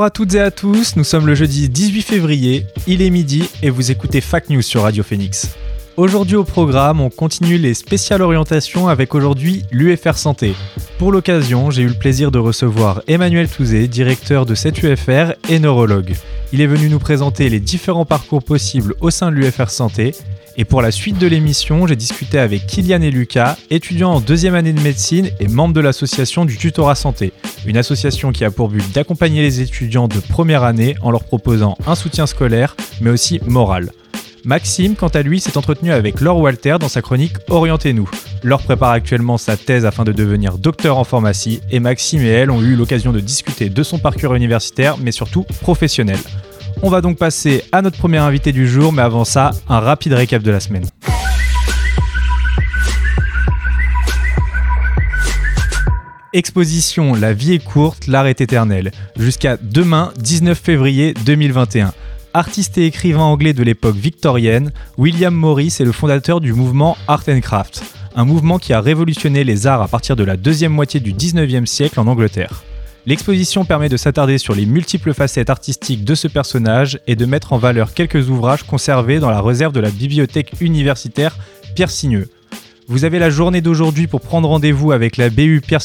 Bonjour à toutes et à tous, nous sommes le jeudi 18 février, il est midi et vous écoutez Fact News sur Radio Phoenix. Aujourd'hui au programme, on continue les spéciales orientations avec aujourd'hui l'UFR Santé. Pour l'occasion, j'ai eu le plaisir de recevoir Emmanuel Touzé, directeur de cette UFR et neurologue. Il est venu nous présenter les différents parcours possibles au sein de l'UFR Santé et pour la suite de l'émission, j'ai discuté avec Kylian et Lucas, étudiants en deuxième année de médecine et membres de l'association du Tutorat Santé, une association qui a pour but d'accompagner les étudiants de première année en leur proposant un soutien scolaire, mais aussi moral. Maxime, quant à lui, s'est entretenu avec Laure Walter dans sa chronique Orientez-nous. Laure prépare actuellement sa thèse afin de devenir docteur en pharmacie et Maxime et elle ont eu l'occasion de discuter de son parcours universitaire, mais surtout professionnel. On va donc passer à notre premier invité du jour, mais avant ça, un rapide récap de la semaine. Exposition La vie est courte, l'art est éternel. Jusqu'à demain, 19 février 2021. Artiste et écrivain anglais de l'époque victorienne, William Morris est le fondateur du mouvement Art and Craft, un mouvement qui a révolutionné les arts à partir de la deuxième moitié du 19e siècle en Angleterre. L'exposition permet de s'attarder sur les multiples facettes artistiques de ce personnage et de mettre en valeur quelques ouvrages conservés dans la réserve de la bibliothèque universitaire Pierre. Vous avez la journée d'aujourd'hui pour prendre rendez-vous avec la BU Pierre.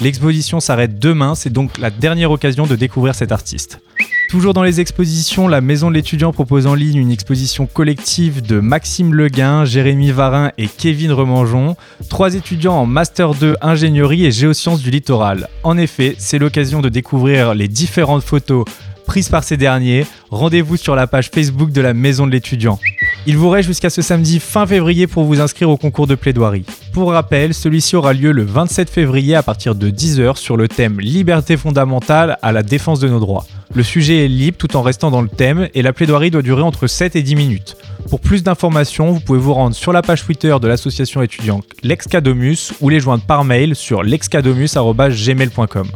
L'exposition s'arrête demain, c'est donc la dernière occasion de découvrir cet artiste. Toujours dans les expositions, la Maison de l'étudiant propose en ligne une exposition collective de Maxime Leguin, Jérémy Varin et Kevin Remangeon, trois étudiants en Master 2 ingénierie et géosciences du littoral. En effet, c'est l'occasion de découvrir les différentes photos prises par ces derniers. Rendez-vous sur la page Facebook de la Maison de l'étudiant. Il vous reste jusqu'à ce samedi fin février pour vous inscrire au concours de plaidoirie. Pour rappel, celui-ci aura lieu le 27 février à partir de 10h sur le thème Liberté fondamentale à la défense de nos droits. Le sujet est libre tout en restant dans le thème et la plaidoirie doit durer entre 7 et 10 minutes. Pour plus d'informations, vous pouvez vous rendre sur la page Twitter de l'association étudiante L'Excadomus ou les joindre par mail sur l'excadomus.gmail.com.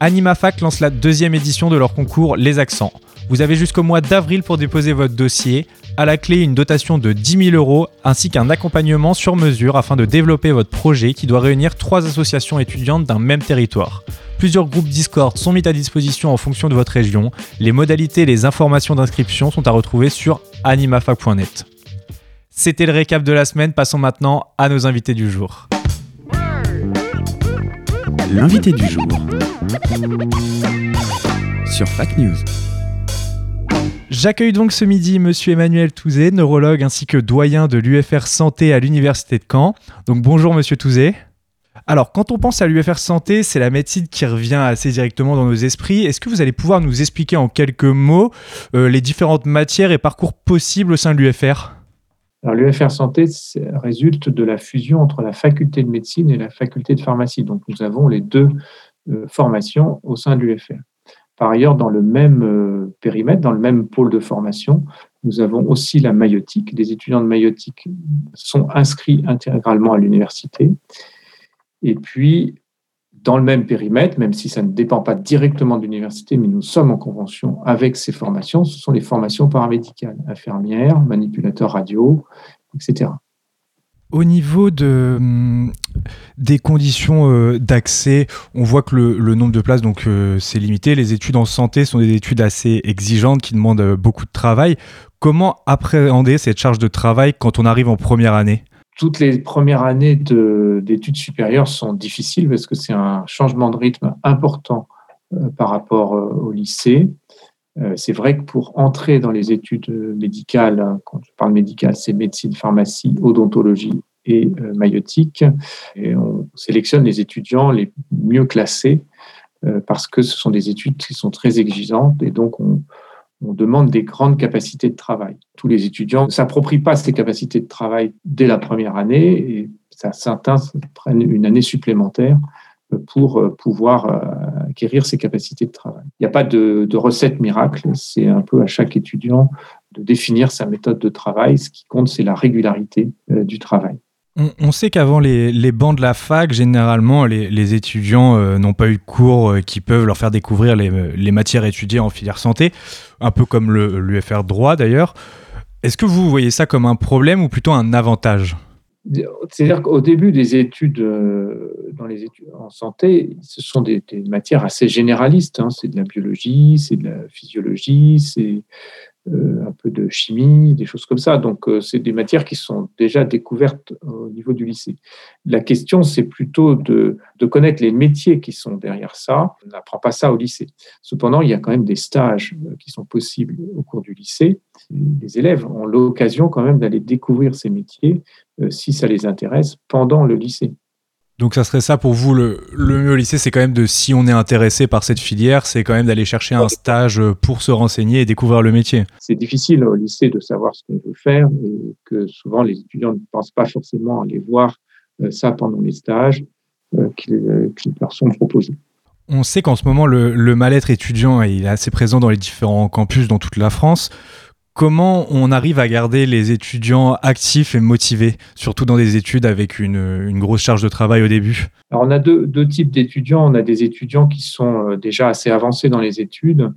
AnimaFac lance la deuxième édition de leur concours Les Accents. Vous avez jusqu'au mois d'avril pour déposer votre dossier. À la clé, une dotation de 10 000 euros ainsi qu'un accompagnement sur mesure afin de développer votre projet qui doit réunir trois associations étudiantes d'un même territoire. Plusieurs groupes Discord sont mis à disposition en fonction de votre région. Les modalités et les informations d'inscription sont à retrouver sur animafac.net. C'était le récap de la semaine, passons maintenant à nos invités du jour. L'invité du jour sur Fac News. J'accueille donc ce midi Monsieur Emmanuel Touzé, neurologue ainsi que doyen de l'UFR Santé à l'Université de Caen. Donc bonjour Monsieur Touzé. Alors, quand on pense à l'UFR Santé, c'est la médecine qui revient assez directement dans nos esprits. Est-ce que vous allez pouvoir nous expliquer en quelques mots euh, les différentes matières et parcours possibles au sein de l'UFR alors, l'UFR Santé résulte de la fusion entre la faculté de médecine et la faculté de pharmacie. Donc, nous avons les deux euh, formations au sein de l'UFR. Par ailleurs, dans le même euh, périmètre, dans le même pôle de formation, nous avons aussi la maïotique. Les étudiants de maïotique sont inscrits intégralement à l'université. Et puis, dans le même périmètre, même si ça ne dépend pas directement de l'université, mais nous sommes en convention avec ces formations, ce sont les formations paramédicales, infirmières, manipulateurs radio, etc. Au niveau hum, des conditions euh, d'accès, on voit que le, nombre de places, donc euh, c'est limité. Les études en santé sont des études assez exigeantes qui demandent euh, beaucoup de travail. Comment appréhender cette charge de travail quand on arrive en première année? Toutes les premières années d'études supérieures sont difficiles parce que c'est un changement de rythme important par rapport au lycée. C'est vrai que pour entrer dans les études médicales, hein, quand je parle médical, c'est médecine, pharmacie, odontologie et euh, maïotique. On sélectionne les étudiants les mieux classés euh, parce que ce sont des études qui sont très exigeantes et donc on, demande des grandes capacités de travail. Tous les étudiants ne s'approprient pas ces capacités de travail dès la première année et certains prennent une année supplémentaire pour pouvoir acquérir ces capacités de travail. Il n'y a pas de, recette miracle, c'est un peu à chaque étudiant de définir sa méthode de travail. Ce qui compte, c'est la régularité du travail. On, sait qu'avant les, bancs de la fac, généralement, les, étudiants euh, n'ont pas eu de cours euh, qui peuvent leur faire découvrir les, matières étudiées en filière santé, un peu comme l'UFR droit d'ailleurs. Est-ce que vous voyez ça comme un problème ou plutôt un avantage? C'est-à-dire qu'au début des études, euh, dans les études en santé, ce sont des, matières assez généralistes. Hein. C'est de la biologie, c'est de la physiologie, c'est un peu de chimie, des choses comme ça. Donc, euh, c'est des matières qui sont déjà découvertes au niveau du lycée. La question, c'est plutôt de, connaître les métiers qui sont derrière ça. On n'apprend pas ça au lycée. Cependant, il y a quand même des stages euh, qui sont possibles au cours du lycée. Les élèves ont l'occasion quand même d'aller découvrir ces métiers, si ça les intéresse, pendant le lycée. Donc ça serait ça pour vous le, mieux au lycée, c'est quand même de si on est intéressé par cette filière, c'est quand même d'aller chercher un stage pour se renseigner et découvrir le métier. C'est difficile au lycée de savoir ce qu'on veut faire et que souvent les étudiants ne pensent pas forcément aller voir euh, ça pendant les stages euh, qui, leur sont proposés. On sait qu'en ce moment, le, le mal-être étudiant est assez présent dans les différents campus dans toute la France. Comment on arrive à garder les étudiants actifs et motivés, surtout dans des études avec une, grosse charge de travail au début? Alors On a deux, types d'étudiants. On a des étudiants qui sont euh, déjà assez avancés dans les études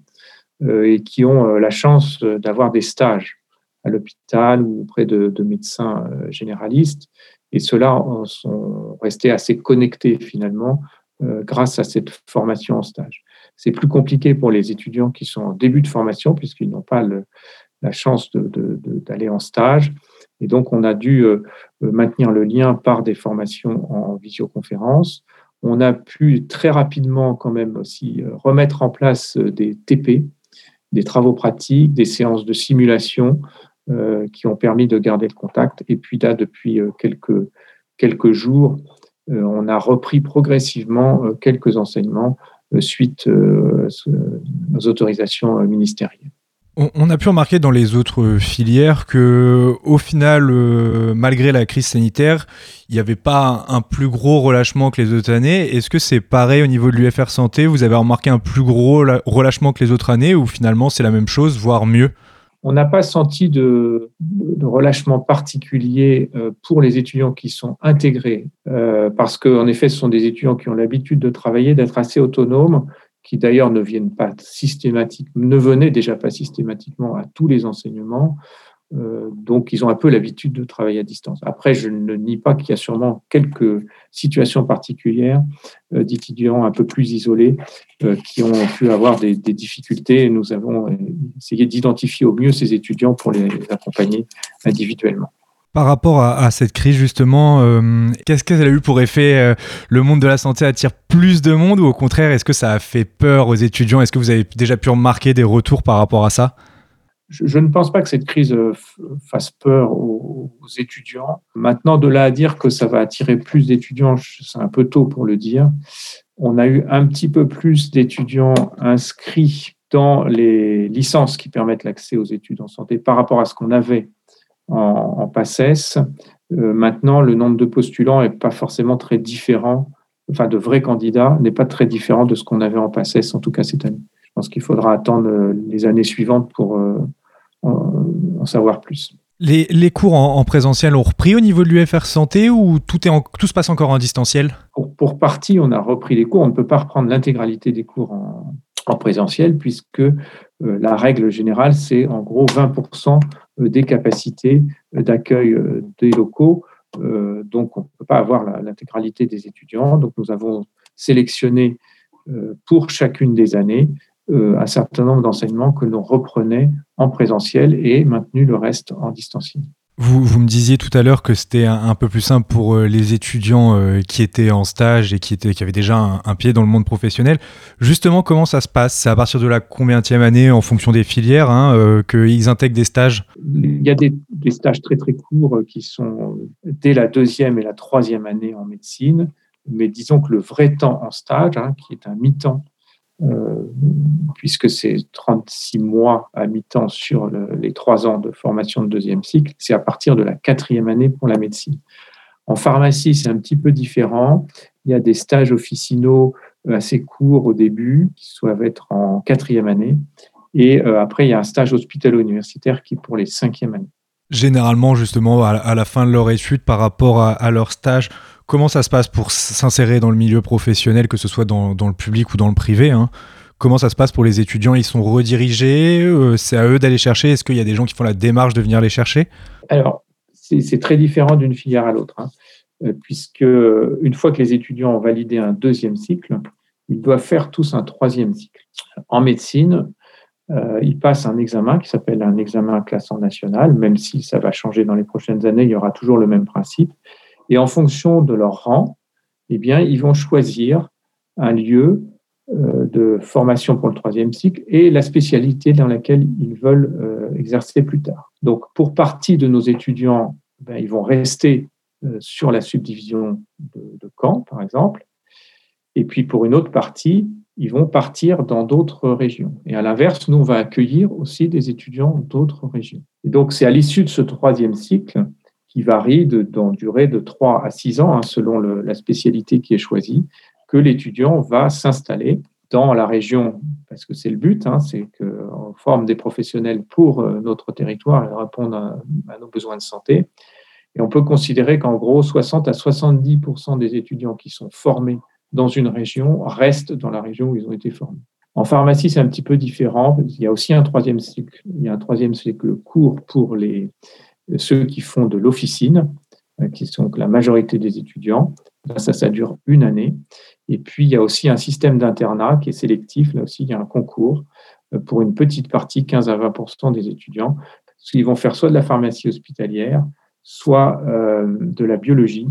euh, et qui ont euh, la chance d'avoir des stages à l'hôpital ou auprès de, médecins généralistes. Et ceux-là sont restés assez connectés finalement grâce à cette formation en stage. C'est plus compliqué pour les étudiants qui sont en début de formation puisqu'ils n'ont pas le, la chance d'aller en stage. Et donc, on a dû euh, euh, maintenir le lien par des formations en visioconférence. On a pu très rapidement quand même aussi euh, remettre en place des TP, des travaux pratiques, des séances de simulation qui ont permis de garder le contact. Et puis là, depuis quelques, quelques jours, on a repris progressivement quelques enseignements suite aux autorisations ministérielles. On, a pu remarquer dans les autres filières que, au final, euh, malgré la crise sanitaire, il n'y avait pas un, plus gros relâchement que les autres années. Est-ce que c'est pareil au niveau de l'UFR Santé? Vous avez remarqué un plus gros relâchement que les autres années ou finalement c'est la même chose, voire mieux? On n'a pas senti de, relâchement particulier euh, pour les étudiants qui sont intégrés, euh, parce qu'en effet, ce sont des étudiants qui ont l'habitude de travailler, d'être assez autonomes qui d'ailleurs ne viennent pas systématiquement, ne venaient déjà pas systématiquement à tous les enseignements. Euh, donc, ils ont un peu l'habitude de travailler à distance. Après, je ne nie pas qu'il y a sûrement quelques situations particulières euh, d'étudiants un peu plus isolés euh, qui ont pu avoir des, des, difficultés. Nous avons essayé d'identifier au mieux ces étudiants pour les accompagner individuellement. Par rapport à, cette crise, justement, euh, qu'est-ce qu'elle a eu pour effet euh, Le monde de la santé attire plus de monde ou au contraire, est-ce que ça a fait peur aux étudiants? Est-ce que vous avez déjà pu remarquer des retours par rapport à ça? Je, ne pense pas que cette crise euh, fasse peur aux, étudiants. Maintenant, de là à dire que ça va attirer plus d'étudiants, c'est un peu tôt pour le dire. On a eu un petit peu plus d'étudiants inscrits dans les licences qui permettent l'accès aux études en santé par rapport à ce qu'on avait en, PACES. Euh, maintenant, le nombre de postulants n'est pas forcément très différent, enfin de vrais candidats n'est pas très différent de ce qu'on avait en PACES, en tout cas cette année. Je pense qu'il faudra attendre euh, les années suivantes pour euh, en, savoir plus. Les, les cours en, présentiel ont repris au niveau de l'UFR Santé ou tout, est en, tout se passe encore en distanciel? Pour, pour, partie, on a repris les cours. On ne peut pas reprendre l'intégralité des cours en, en présentiel puisque la règle générale, c'est en gros 20% euh, des capacités euh, d'accueil euh, des locaux. donc, on ne peut pas avoir l'intégralité des étudiants. Donc, nous avons sélectionné pour chacune des années un certain nombre d'enseignements que l'on reprenait en présentiel et maintenu le reste en distanciel. Vous, me disiez tout à l'heure que c'était un, peu plus simple pour euh, les étudiants euh, qui étaient en stage et qui, avaient déjà un, pied dans le monde professionnel. Justement, comment ça se passe? C'est à partir de la combienième année, en fonction des filières, hein, euh, qu'ils intègrent des stages? Il y a des, stages très très courts qui sont dès la deuxième et la troisième année en médecine. Mais disons que le vrai temps en stage, hein, qui est un mi-temps puisque c'est 36 mois à mi-temps sur les trois ans de formation de deuxième cycle, c'est à partir de la quatrième année pour la médecine. En pharmacie, c'est un petit peu différent. Il y a des stages officinaux assez courts au début, qui doivent être en quatrième année. Et après, il y a un stage hospitalo-universitaire qui est pour les cinquièmes années. Généralement, justement, à la fin de leur étude, par rapport à, leur stage, comment ça se passe pour s'insérer dans le milieu professionnel, que ce soit dans, le public ou dans le privé hein? Comment ça se passe pour les étudiants? Ils sont redirigés euh, C'est à eux d'aller chercher Est-ce qu'il y a des gens qui font la démarche de venir les chercher? Alors, c'est très différent d'une filière à l'autre, hein. euh, puisque une fois que les étudiants ont validé un deuxième cycle, ils doivent faire tous un troisième cycle. En médecine, euh, ils passent un examen qui s'appelle un examen classant national, même si ça va changer dans les prochaines années, il y aura toujours le même principe. Et en fonction de leur rang, eh bien, ils vont choisir un lieu euh, de formation pour le troisième cycle et la spécialité dans laquelle ils veulent euh, exercer plus tard. Donc, pour partie de nos étudiants, ben, ils vont rester euh, sur la subdivision de, de Caen, par exemple. Et puis, pour une autre partie, ils vont partir dans d'autres régions. Et à l'inverse, nous, on va accueillir aussi des étudiants d'autres régions. Et donc, c'est à l'issue de ce troisième cycle qui varie de, durée de 3 à 6 ans, hein, selon la spécialité qui est choisie, que l'étudiant va s'installer dans la région, parce que c'est le but, hein, c'est qu'on forme des professionnels pour euh, notre territoire et répondre à, nos besoins de santé. Et on peut considérer qu'en gros, 60 à 70% des étudiants qui sont formés dans une région restent dans la région où ils ont été formés. En pharmacie, c'est un petit peu différent. Il y a aussi un troisième cycle. Il y a un troisième cycle court pour les, ceux qui font de l'officine, euh, qui sont la majorité des étudiants. ça, ça dure une année. Et puis, il y a aussi un système d'internat qui est sélectif. Là aussi, il y a un concours euh, pour une petite partie, 15 à 20% des étudiants. Ils vont faire soit de la pharmacie hospitalière, soit euh, de la biologie,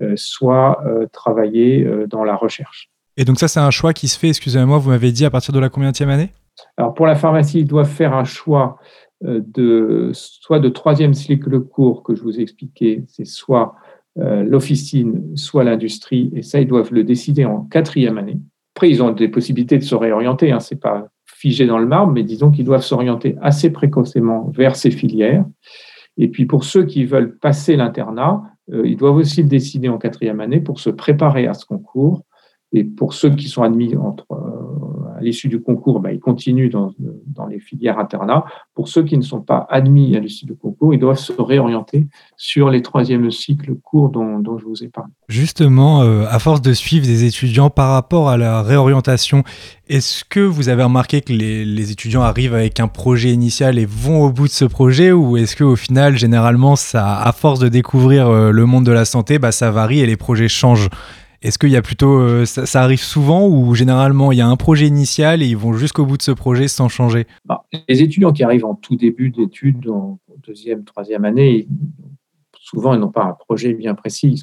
euh, soit travailler dans la recherche. Et donc ça, c'est un choix qui se fait, excusez-moi, vous m'avez dit à partir de la combienième année? Alors pour la pharmacie, ils doivent faire un choix de soit de troisième cycle court que je vous ai expliqué, c'est soit euh, l'officine, soit l'industrie, et ça, ils doivent le décider en quatrième année. Après, ils ont des possibilités de se réorienter, hein, ce n'est pas figé dans le marbre, mais disons qu'ils doivent s'orienter assez précocement vers ces filières. Et puis pour ceux qui veulent passer l'internat, euh, ils doivent aussi le décider en quatrième année pour se préparer à ce concours. Et pour ceux qui sont admis entre, euh, à l'issue du concours, bah, ils continuent dans, dans, les filières internat. Pour ceux qui ne sont pas admis à l'issue du concours, ils doivent se réorienter sur les troisièmes cycles courts dont, dont je vous ai parlé. Justement, euh, à force de suivre des étudiants par rapport à la réorientation, est-ce que vous avez remarqué que les, les, étudiants arrivent avec un projet initial et vont au bout de ce projet ou est-ce qu'au final, généralement, ça, à force de découvrir euh, le monde de la santé, bah, ça varie et les projets changent? Est-ce qu'il euh, ça, arrive souvent ou généralement il y a un projet initial et ils vont jusqu'au bout de ce projet sans changer? Bah, Les étudiants qui arrivent en tout début d'études, en deuxième, troisième année, souvent ils n'ont pas un projet bien précis.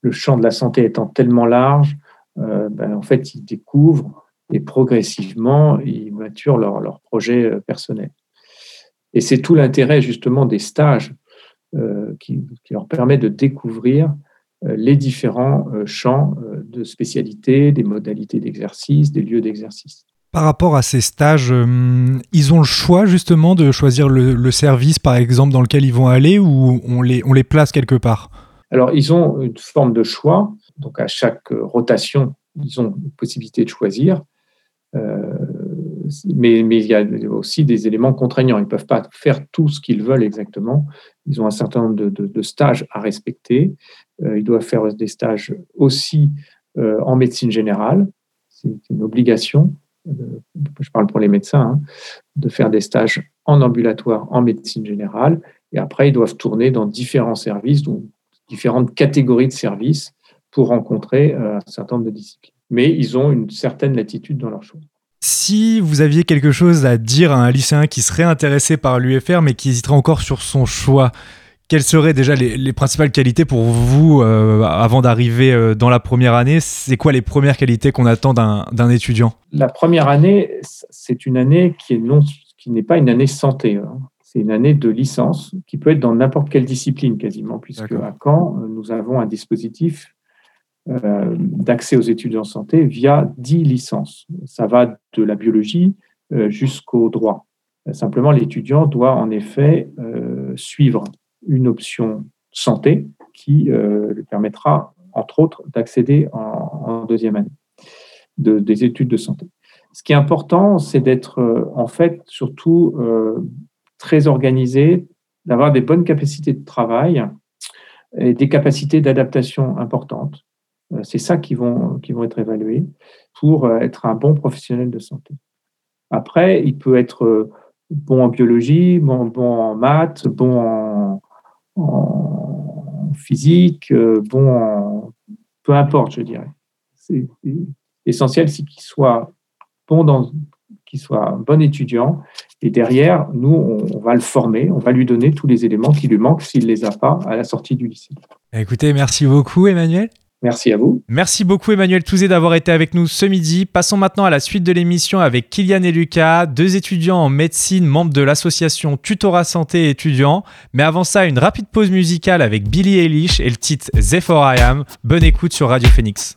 Le champ de la santé étant tellement large, euh, ben, en fait ils découvrent et progressivement ils maturent leur, leur projet euh, personnel. Et c'est tout l'intérêt justement des stages qui, leur permet de découvrir les différents euh, champs euh, de spécialité, des modalités d'exercice, des lieux d'exercice. Par rapport à ces stages, ils ont le choix justement de choisir le, service, par exemple, dans lequel ils vont aller ou on les, on les place quelque part? Alors, ils ont une forme de choix. Donc, à chaque rotation, ils ont une possibilité de choisir. mais, mais, il y a aussi des éléments contraignants. Ils ne peuvent pas faire tout ce qu'ils veulent exactement. Ils ont un certain nombre de, de stages à respecter. Euh, ils doivent faire des stages aussi euh, en médecine générale. C'est une obligation, euh, je parle pour les médecins, hein, de faire des stages en ambulatoire en médecine générale. Et après, ils doivent tourner dans différents services, différentes catégories de services pour rencontrer un certain nombre de disciplines. Mais ils ont une certaine latitude dans leur choix. Si vous aviez quelque chose à dire à un lycéen qui serait intéressé par l'UFR mais qui hésiterait encore sur son choix, quelles seraient déjà les, principales qualités pour vous euh, avant d'arriver euh, dans la première année? C'est quoi les premières qualités qu'on attend d'un étudiant? La première année, c'est une année qui est non, qui n'est pas une année santé. Hein. C'est une année de licence qui peut être dans n'importe quelle discipline quasiment, puisque à Caen, nous avons un dispositif euh, d'accès aux études en santé via 10 licences. Ça va de la biologie jusqu'au droit. Simplement, l'étudiant doit en effet suivre une option santé qui euh, lui permettra entre autres, d'accéder en, deuxième année des études de santé. Ce qui est important, c'est d'être en fait surtout très organisé, d'avoir des bonnes capacités de travail et des capacités d'adaptation importantes. Euh, c'est ça qui vont, être évalués pour euh, être un bon professionnel de santé. Après, il peut être euh, bon en biologie, bon, bon en maths, bon en, physique, bon en... Peu importe, je dirais. C'est essentiel, c'est qu'il soit bon dans, qu'il soit un bon étudiant. Et derrière, nous, on, va le former, on va lui donner tous les éléments qui lui manquent s'il ne les a pas à la sortie du lycée. Écoutez, merci beaucoup Emmanuel. Merci à vous. Merci beaucoup Emmanuel Touzé d'avoir été avec nous ce midi. Passons maintenant à la suite de l'émission avec Kylian et Lucas, deux étudiants en médecine, membres de l'association Tutorat Santé étudiants. Mais avant ça, une rapide pause musicale avec Billy Eilish et le titre Zephyr I Am. Bonne écoute sur Radio Phoenix.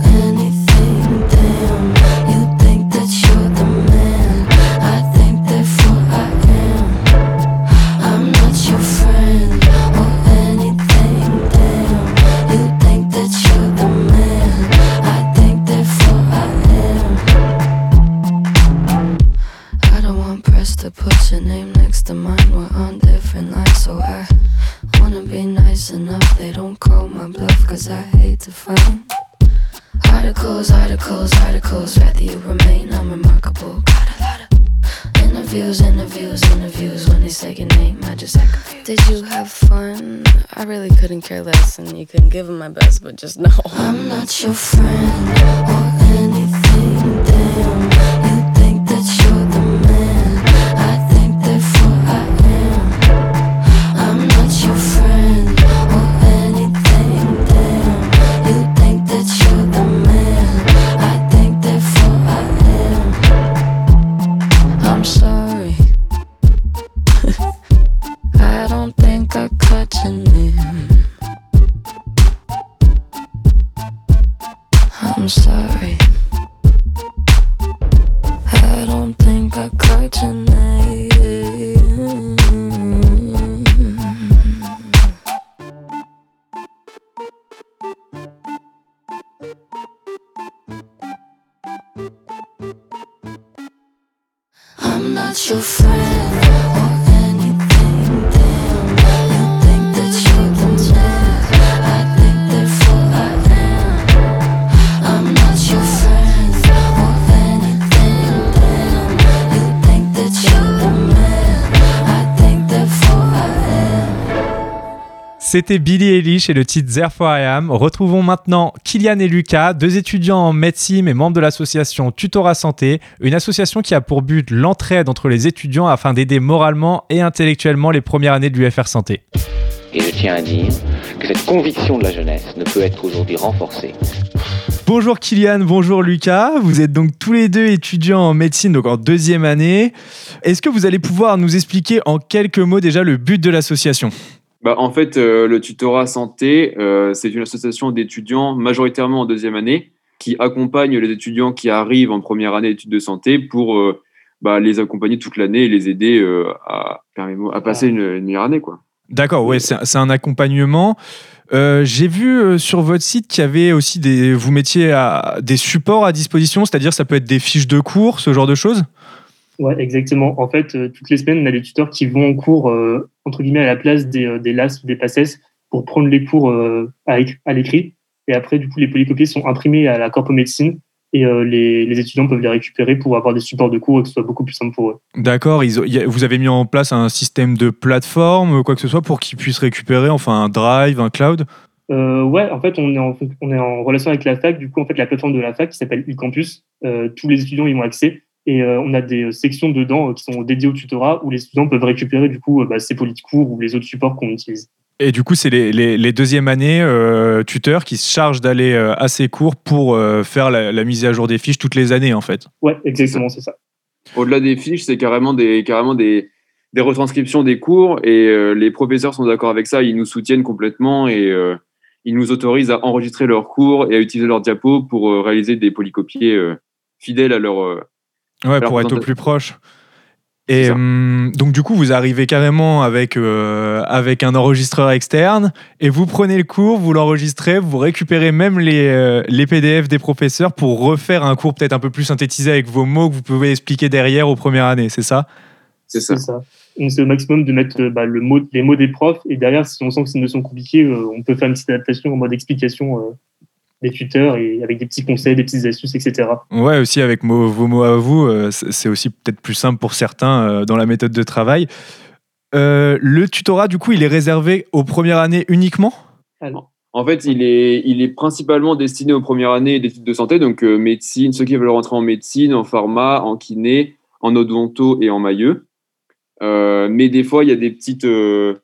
just know. I'm not your friend C'était Billy Eilish et le titre Therefore I Am. Retrouvons maintenant Kylian et Lucas, deux étudiants en médecine et membres de l'association Tutorat Santé, une association qui a pour but l'entraide entre les étudiants afin d'aider moralement et intellectuellement les premières années de l'UFR Santé. Et je tiens à dire que cette conviction de la jeunesse ne peut être aujourd'hui renforcée Bonjour Kylian, bonjour Lucas. Vous êtes donc tous les deux étudiants en médecine, donc en deuxième année. Est-ce que vous allez pouvoir nous expliquer en quelques mots déjà le but de l'association? Bah, en fait, euh, le tutorat santé, euh, c'est une association d'étudiants majoritairement en deuxième année qui accompagne les étudiants qui arrivent en première année d'études de santé pour euh, bah, les accompagner toute l'année et les aider euh, à, passer une, une meilleure année. Quoi. D'accord, ouais, c'est c'est un accompagnement. Euh, J'ai vu euh, sur votre site qu'il y avait aussi des, vous mettiez à, des supports à disposition, c'est-à-dire ça peut être des fiches de cours, ce genre de choses? Ouais, exactement. En fait, euh, toutes les semaines, on a des tuteurs qui vont en cours, euh, entre guillemets, à la place des, euh, des LAS ou des PACES pour prendre les cours à, éc- à l'écrit. Et après, du coup, les polycopiés sont imprimés à la corpo médecine et les, les étudiants peuvent les récupérer pour avoir des supports de cours et que ce soit beaucoup plus simple pour eux. D'accord, vous avez mis en place un système de plateforme, quoi que ce soit, pour qu'ils puissent récupérer, enfin un drive, un cloud? Euh, ouais, en fait, on est en, on est en relation avec la fac. Du coup, en fait, la plateforme de la fac qui s'appelle e-campus, euh, tous les étudiants y ont accès. Et euh, on a des euh, sections dedans euh, qui sont dédiées au tutorat où les étudiants peuvent récupérer du coup euh, bah, ces cours ou les autres supports qu'on utilise. Et du coup, c'est les, les, les deuxième années euh, tuteurs qui se chargent d'aller euh, à ces cours pour euh, faire la, la mise à jour des fiches toutes les années, en fait. Ouais, exactement, c'est ça. Au-delà des fiches, c'est carrément des, carrément des, des retranscriptions des cours et euh, les professeurs sont d'accord avec ça. Ils nous soutiennent complètement et euh, ils nous autorisent à enregistrer leurs cours et à utiliser leurs diapos pour euh, réaliser des polycopiés euh, fidèles à leur. Ouais, Alors, pour être au plus proche. Et hum, donc du coup, vous arrivez carrément avec, euh, avec un enregistreur externe et vous prenez le cours, vous l'enregistrez, vous récupérez même les, euh, les PDF des professeurs pour refaire un cours peut-être un peu plus synthétisé avec vos mots que vous pouvez expliquer derrière aux premières années, c'est ça? C'est ça. On essaie au maximum de mettre euh, bah, le mot, les mots des profs et derrière, si on sent que c'est une notion compliquée, euh, on peut faire une petite adaptation en mode explication euh, des tuteurs et avec des petits conseils, des petites astuces, etc. Ouais, aussi avec vos mots à vous, euh, c'est aussi peut-être plus simple pour certains euh, dans la méthode de travail. Euh, le tutorat, du coup, il est réservé aux premières années uniquement? En fait, il est, il est principalement destiné aux premières années d'études de santé, donc euh, médecine, ceux qui veulent rentrer en médecine, en pharma, en kiné, en odonto et en mailleux. Euh, mais des fois, il y a des petites, euh,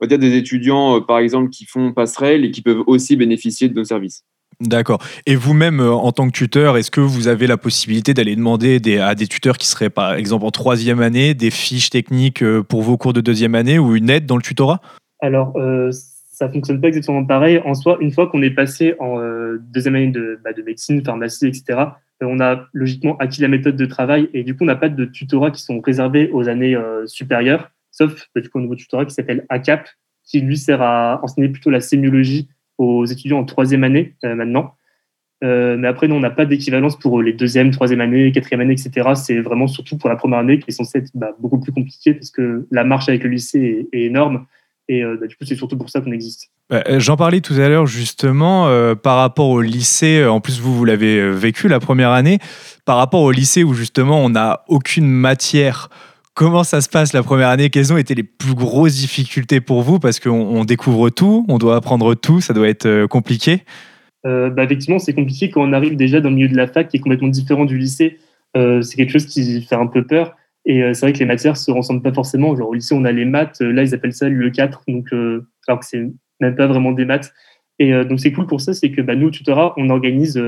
on va dire des étudiants, euh, par exemple, qui font passerelle et qui peuvent aussi bénéficier de nos services. D'accord. Et vous-même, euh, en tant que tuteur, est-ce que vous avez la possibilité d'aller demander à des tuteurs qui seraient, par exemple, en troisième année, des fiches techniques euh, pour vos cours de deuxième année ou une aide dans le tutorat? Alors, euh, ça fonctionne pas exactement pareil. En soi, une fois qu'on est passé en euh, deuxième année de, bah, de médecine, pharmacie, etc., on a logiquement acquis la méthode de travail et du coup, on n'a pas de tutorat qui sont réservés aux années supérieures, sauf bah, du coup, un nouveau tutorat qui s'appelle ACAP, qui lui sert à enseigner plutôt la sémiologie aux étudiants en troisième année euh, maintenant. Euh, mais après, nous, on n'a pas d'équivalence pour les deuxième, troisième année, quatrième année, etc. C'est vraiment surtout pour la première année qui est censée être bah, beaucoup plus compliquée parce que la marche avec le lycée est, énorme. Et euh, bah, du coup, c'est surtout pour ça qu'on existe. Bah, euh, J'en parlais tout à l'heure justement euh, par rapport au lycée. euh, En plus, vous, vous l'avez euh, vécu la première année. Par rapport au lycée où justement on n'a aucune matière. Comment ça se passe la première année? Quelles ont été les plus grosses difficultés pour vous? Parce qu'on on découvre tout, on doit apprendre tout, ça doit être euh, compliqué. Euh, bah, effectivement, c'est compliqué quand on arrive déjà dans le milieu de la fac qui est complètement différent du lycée. Euh, c'est quelque chose qui fait un peu peur. Et c'est vrai que les matières se ressemblent pas forcément. Genre au lycée, on a les maths. là, ils appellent ça le 4 donc alors que c'est même pas vraiment des maths. Et donc c'est cool pour ça, c'est que bah, nous au on organise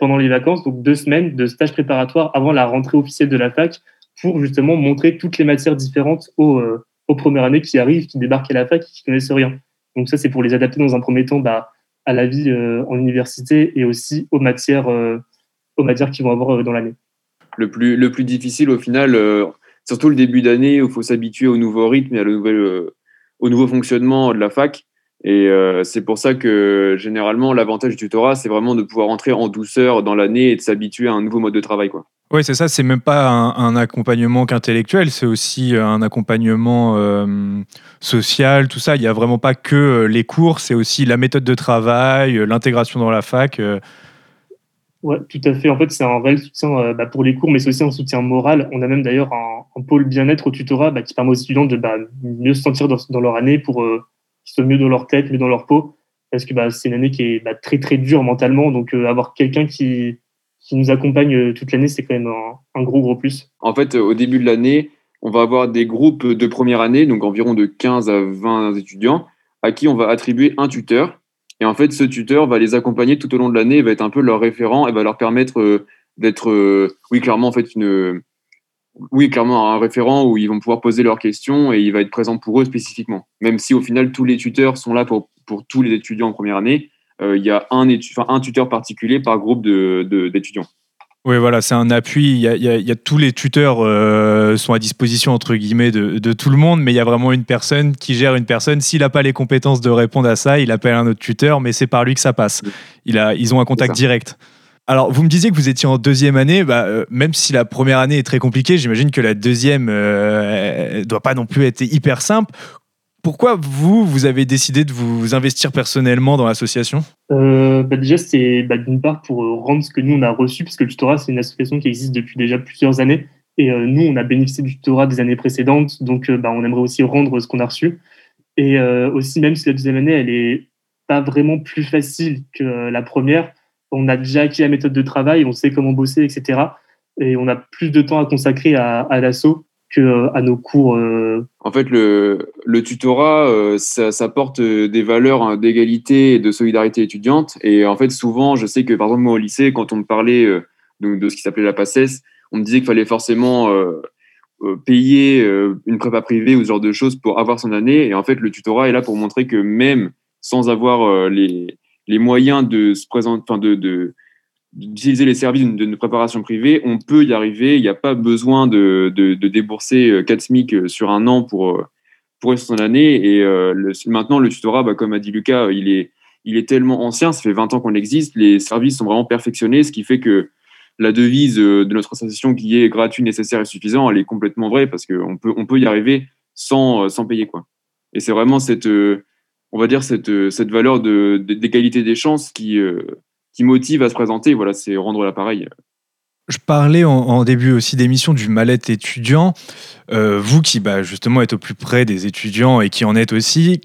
pendant les vacances donc deux semaines de stage préparatoire avant la rentrée officielle de la fac pour justement montrer toutes les matières différentes aux, euh, aux premières années qui arrivent, qui débarquent à la fac qui connaissent rien. Donc ça, c'est pour les adapter dans un premier temps bah, à la vie euh, en université et aussi aux matières, euh, aux matières qu'ils vont avoir dans l'année. Le plus, le plus difficile au final, surtout le début d'année où il faut s'habituer au nouveau rythme et à le nouvel, au nouveau fonctionnement de la fac. Et c'est pour ça que généralement, l'avantage du tutorat, c'est vraiment de pouvoir entrer en douceur dans l'année et de s'habituer à un nouveau mode de travail. Quoi. Oui, c'est ça, c'est même pas un, accompagnement qu'intellectuel, c'est aussi euh, un accompagnement euh, social, tout ça. Il n'y a vraiment pas que euh, les cours, c'est aussi la méthode de travail, l'intégration dans la fac. Ouais, tout à fait. En fait, c'est un réel soutien bah, pour les cours, mais c'est aussi un soutien moral. On a même d'ailleurs un, pôle bien-être au tutorat bah, qui permet aux étudiants de bah, mieux se sentir dans, leur année pour euh, qu'ils soient mieux dans leur tête, mieux dans leur peau. Parce que c'est une année qui est très très dure mentalement. Donc avoir quelqu'un qui, qui nous accompagne euh, toute l'année, c'est quand même un, un gros gros plus. En fait, euh, au début de l'année, on va avoir des groupes de première année, donc environ de 15 à 20 étudiants, à qui on va attribuer un tuteur. Et en fait, ce tuteur va les accompagner tout au long de l'année, va être un peu leur référent et va leur permettre euh, d'être, oui, clairement, en fait, une, oui, clairement, un référent où ils vont pouvoir poser leurs questions et il va être présent pour eux spécifiquement. Même si au final, tous les tuteurs sont là pour, pour tous les étudiants en première année, il y a un, un tuteur particulier par groupe de- de- d'étudiants. Oui, voilà, c'est un appui. Il y a, il y a- il y a tous les tuteurs euh, sont à disposition entre guillemets de, de tout le monde, mais il y a vraiment une personne qui gère une personne. S'il n'a pas les compétences de répondre à ça, il appelle un autre tuteur, mais c'est par lui que ça passe. Il a, ils ont un contact direct. Alors, vous me disiez que vous étiez en deuxième année. Bah, euh, même si la première année est très compliquée, j'imagine que la deuxième euh, elle doit pas non plus être hyper simple. Pourquoi vous, vous avez décidé de vous investir personnellement dans l'association? Euh, bah Déjà, c'est bah, d'une part pour euh, rendre ce que nous, on a reçu, parce que le tutorat, c'est une association qui existe depuis déjà plusieurs années. Et euh, nous, on a bénéficié du tutorat des années précédentes, donc bah, on aimerait aussi rendre ce qu'on a reçu. Et aussi, même si la deuxième année, elle est pas vraiment plus facile que la première, on a déjà acquis la méthode de travail, on sait comment bosser, etc. Et on a plus de temps à consacrer à, à l'assaut euh, à nos cours. Euh. En fait, le, tutorat, euh, ça, ça, porte des valeurs hein, d'égalité et de solidarité étudiante. Et en fait, souvent, je sais que par exemple, moi au lycée, quand on me parlait de ce qui s'appelait la PACES, on me disait qu'il fallait forcément payer une prépa privée ou ce genre de choses pour avoir son année. Et en fait, le tutorat est là pour montrer que même sans avoir les, moyens de se présenter, enfin de d'utiliser les services d'une préparation privée, on peut y arriver. Il n'y a pas besoin de, de, de, débourser 4 SMIC sur un an pour, pour son année. Et euh, maintenant, le tutorat, bah, comme a dit Lucas, il est, il est tellement ancien, ça fait 20 ans qu'on existe, les services sont vraiment perfectionnés, ce qui fait que la devise de notre association qui est gratuit, nécessaire et suffisant, elle est complètement vraie parce qu'on peut, on peut y arriver sans, sans payer. Quoi. Et c'est vraiment cette, on va dire, cette, cette valeur d'égalité de, des chances qui, euh, qui motive à se présenter. Voilà, c'est rendre l'appareil. Je parlais en, début aussi d'émission du mal-être étudiant. Euh, vous qui bah, justement êtes au plus près des étudiants et qui en êtes aussi,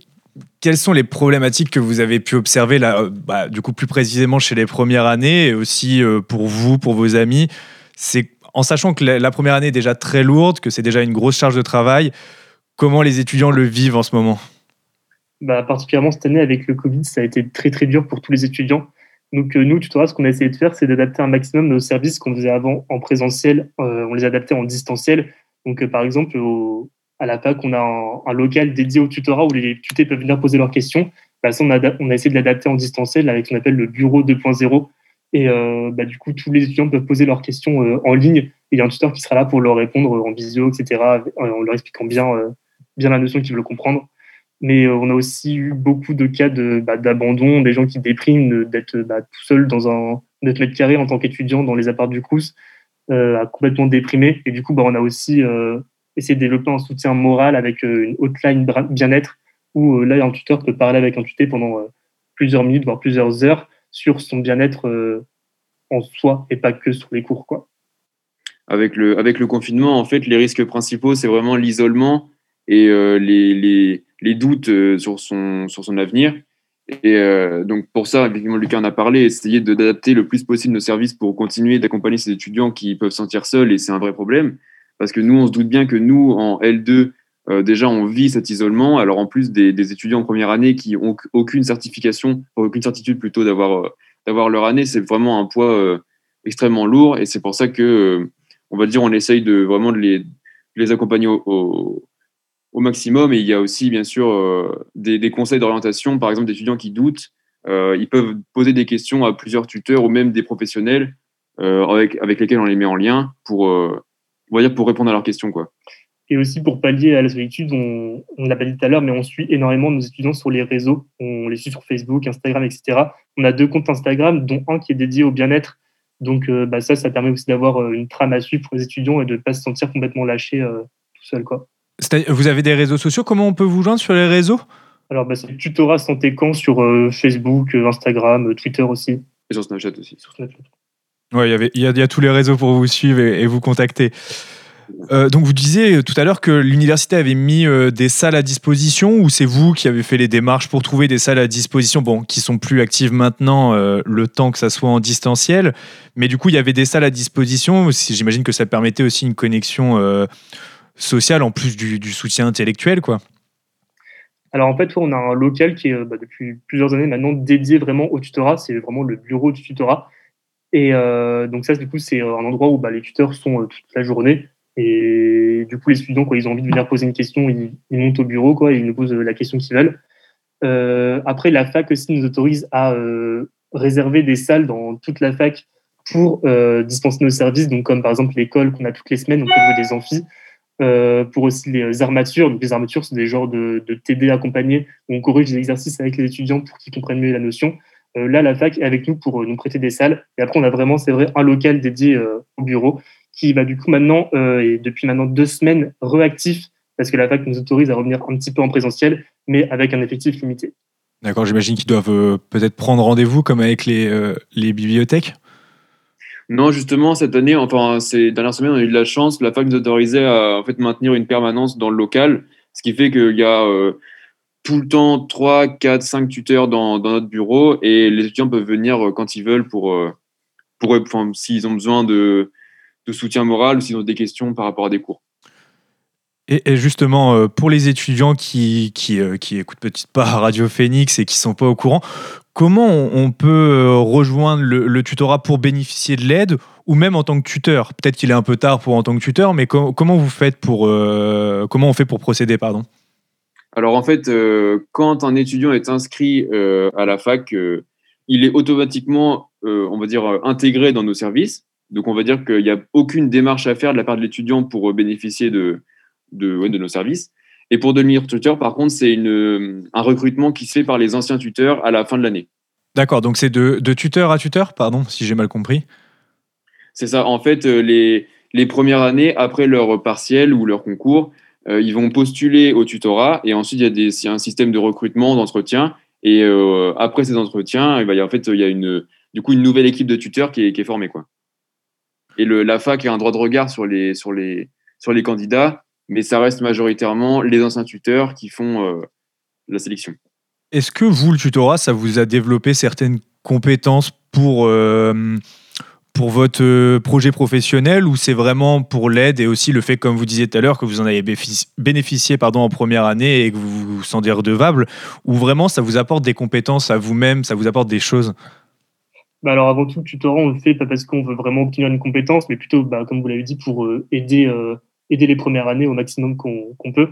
quelles sont les problématiques que vous avez pu observer là, euh, bah, du coup plus précisément chez les premières années et aussi euh, pour vous, pour vos amis? C'est en sachant que la, première année est déjà très lourde, que c'est déjà une grosse charge de travail. Comment les étudiants le vivent en ce moment? Bah, Particulièrement cette année avec le Covid, ça a été très très dur pour tous les étudiants. Donc euh, nous, tutorat, ce qu'on a essayé de faire, c'est d'adapter un maximum nos services qu'on faisait avant en présentiel, euh, on les adaptait en distanciel. Donc euh, par exemple, à la fac, on a un, local dédié au tutorat où les tutés peuvent venir poser leurs questions. Bah, ça, on, a, essayé de l'adapter en distanciel avec ce qu'on appelle le bureau 2.0. Et bah, du coup, tous les étudiants peuvent poser leurs questions en ligne. Il y a un tuteur qui sera là pour leur répondre en visio, etc., en leur expliquant bien la notion qu'ils veulent comprendre. Mais euh, on a aussi eu beaucoup de cas bah, d'abandon, des gens qui dépriment, d'être bah, tout seul dans un 9 mètres carrés en tant qu'étudiant dans les apparts du Crous, euh, complètement déprimé. Et du coup, bah, on a aussi euh, essayé de développer un soutien moral avec euh, une hotline bien-être où là, un tuteur peut parler avec un tuté pendant plusieurs minutes, voire plusieurs heures sur son bien-être en soi et pas que sur les cours. Quoi. Avec, le, avec le confinement, en fait, les risques principaux, c'est vraiment l'isolement et les les doutes euh, sur son, sur son avenir. Et euh, donc pour ça, effectivement, Lucas en a parlé, essayer d'adapter le plus possible nos services pour continuer d'accompagner ces étudiants qui peuvent se sentir seuls, et c'est un vrai problème, parce que nous, on se doute bien que nous, en L2, euh, déjà, on vit cet isolement. Alors en plus des, des, étudiants en première année qui ont aucune certification, aucune certitude plutôt d'avoir leur année, c'est vraiment un poids extrêmement lourd, et c'est pour ça que, on va dire, on essaye de vraiment de les, les accompagner au maximum. Et il y a aussi, bien sûr, euh, des, conseils d'orientation, par exemple, d'étudiants qui doutent. Euh, ils peuvent poser des questions à plusieurs tuteurs ou même des professionnels euh, avec, avec lesquels on les met en lien pour, on va dire, pour répondre à leurs questions. Quoi. Et aussi pour pallier à la solitude, on, on l'a pas dit tout à l'heure, mais on suit énormément nos étudiants sur les réseaux. On les suit sur Facebook, Instagram, etc. On a deux comptes Instagram, dont un qui est dédié au bien-être. Donc bah ça, ça permet aussi d'avoir une trame à suivre pour les étudiants et de ne pas se sentir complètement lâché tout seul. Quoi. Vous avez des réseaux sociaux Comment on peut vous joindre sur les réseaux? Alors, bah, c'est Tutorat Santé Camp sur euh, Facebook, euh, Instagram, euh, Twitter aussi. Et sur Snapchat aussi. Sur Snapchat. Ouais, il y, y, a tous les réseaux pour vous suivre et, vous contacter. donc vous disiez tout à l'heure que l'université avait mis des salles à disposition ou c'est vous qui avez fait les démarches pour trouver des salles à disposition, bon, qui sont plus actives maintenant, le temps que ça soit en distanciel, mais du coup il y avait des salles à disposition. J'imagine que ça permettait aussi une connexion social en plus du, soutien intellectuel, quoi. Alors en fait, on a un local qui est euh, bah, depuis plusieurs années maintenant dédié vraiment au tutorat. C'est vraiment le bureau du tutorat. Et euh, donc ça, du coup, c'est un endroit où bah, les tuteurs sont euh, toute la journée. Et du coup, les étudiants, quand ils ont envie de venir poser une question, ils, montent au bureau, quoi, et ils nous posent la question qu'ils veulent. après, la fac aussi nous autorise à réserver des salles dans toute la fac pour dispenser nos services, donc comme par exemple l'école qu'on a toutes les semaines, on veut des amphis. Euh, pour aussi les armatures. Donc, les armatures, c'est des genres de, TD accompagnés où on corrige des exercices avec les étudiants pour qu'ils comprennent mieux la notion. Euh, là, la fac est avec nous pour euh, nous prêter des salles. Et après, on a vraiment, c'est vrai, un local dédié au bureau qui va du coup maintenant, et depuis maintenant deux semaines, réactif parce que la fac nous autorise à revenir un petit peu en présentiel, mais avec un effectif limité. D'accord, j'imagine qu'ils doivent peut-être prendre rendez-vous comme avec les bibliothèques? Non, justement, cette année, enfin, ces dernières semaines, on a eu de la chance. La fac nous autorisait à maintenir une permanence dans le local, ce qui fait qu'il y a euh, tout le temps 3, 4, 5 tuteurs dans, notre bureau et les étudiants peuvent venir quand ils veulent pour, pour, pour s'ils ont besoin de, soutien moral ou s'ils ont des questions par rapport à des cours. Et, justement, euh, pour les étudiants qui, qui, euh, qui écoutent peut-être pas Radio Phoenix et qui sont pas au courant, comment on peut euh, rejoindre le, tutorat pour bénéficier de l'aide ou même en tant que tuteur? Peut-être qu'il est un peu tard pour en tant que tuteur, mais comment vous faites pour comment on fait pour procéder, pardon? Alors en fait, quand un étudiant est inscrit à la fac, il est automatiquement, on va dire, intégré dans nos services. Donc on va dire qu'il n'y a aucune démarche à faire de la part de l'étudiant pour bénéficier de, de nos services. Et pour devenir tuteur, par contre, c'est un recrutement qui se fait par les anciens tuteurs à la fin de l'année. D'accord, donc c'est de, de, tuteur à tuteur, pardon, si j'ai mal compris. C'est ça. En fait, euh, les, les, premières années, après leur partiel ou leur concours, euh, ils vont postuler au tutorat et ensuite il y a, des, un système de recrutement, d'entretien. Et euh, après ces entretiens, il y a, en fait, il y a une, du coup une nouvelle équipe de tuteurs qui est, qui est formée. Quoi. Et le, la fac a un droit de regard sur les, sur les, sur les candidats mais ça reste majoritairement les anciens tuteurs qui font euh, la sélection. Est-ce que vous, le tutorat, ça vous a développé certaines compétences pour, euh, pour votre euh, projet professionnel ou c'est vraiment pour l'aide et aussi le fait, comme vous disiez tout à l'heure, que vous en avez bénéficié pardon, en première année et que vous vous sentez redevable ou vraiment ça vous apporte des compétences à vous-même, ça vous apporte des choses? Bah alors avant tout, le tutorat, on le fait pas parce qu'on veut vraiment obtenir une compétence, mais plutôt, bah, comme vous l'avez dit, pour aider aider les premières années au maximum qu'on peut.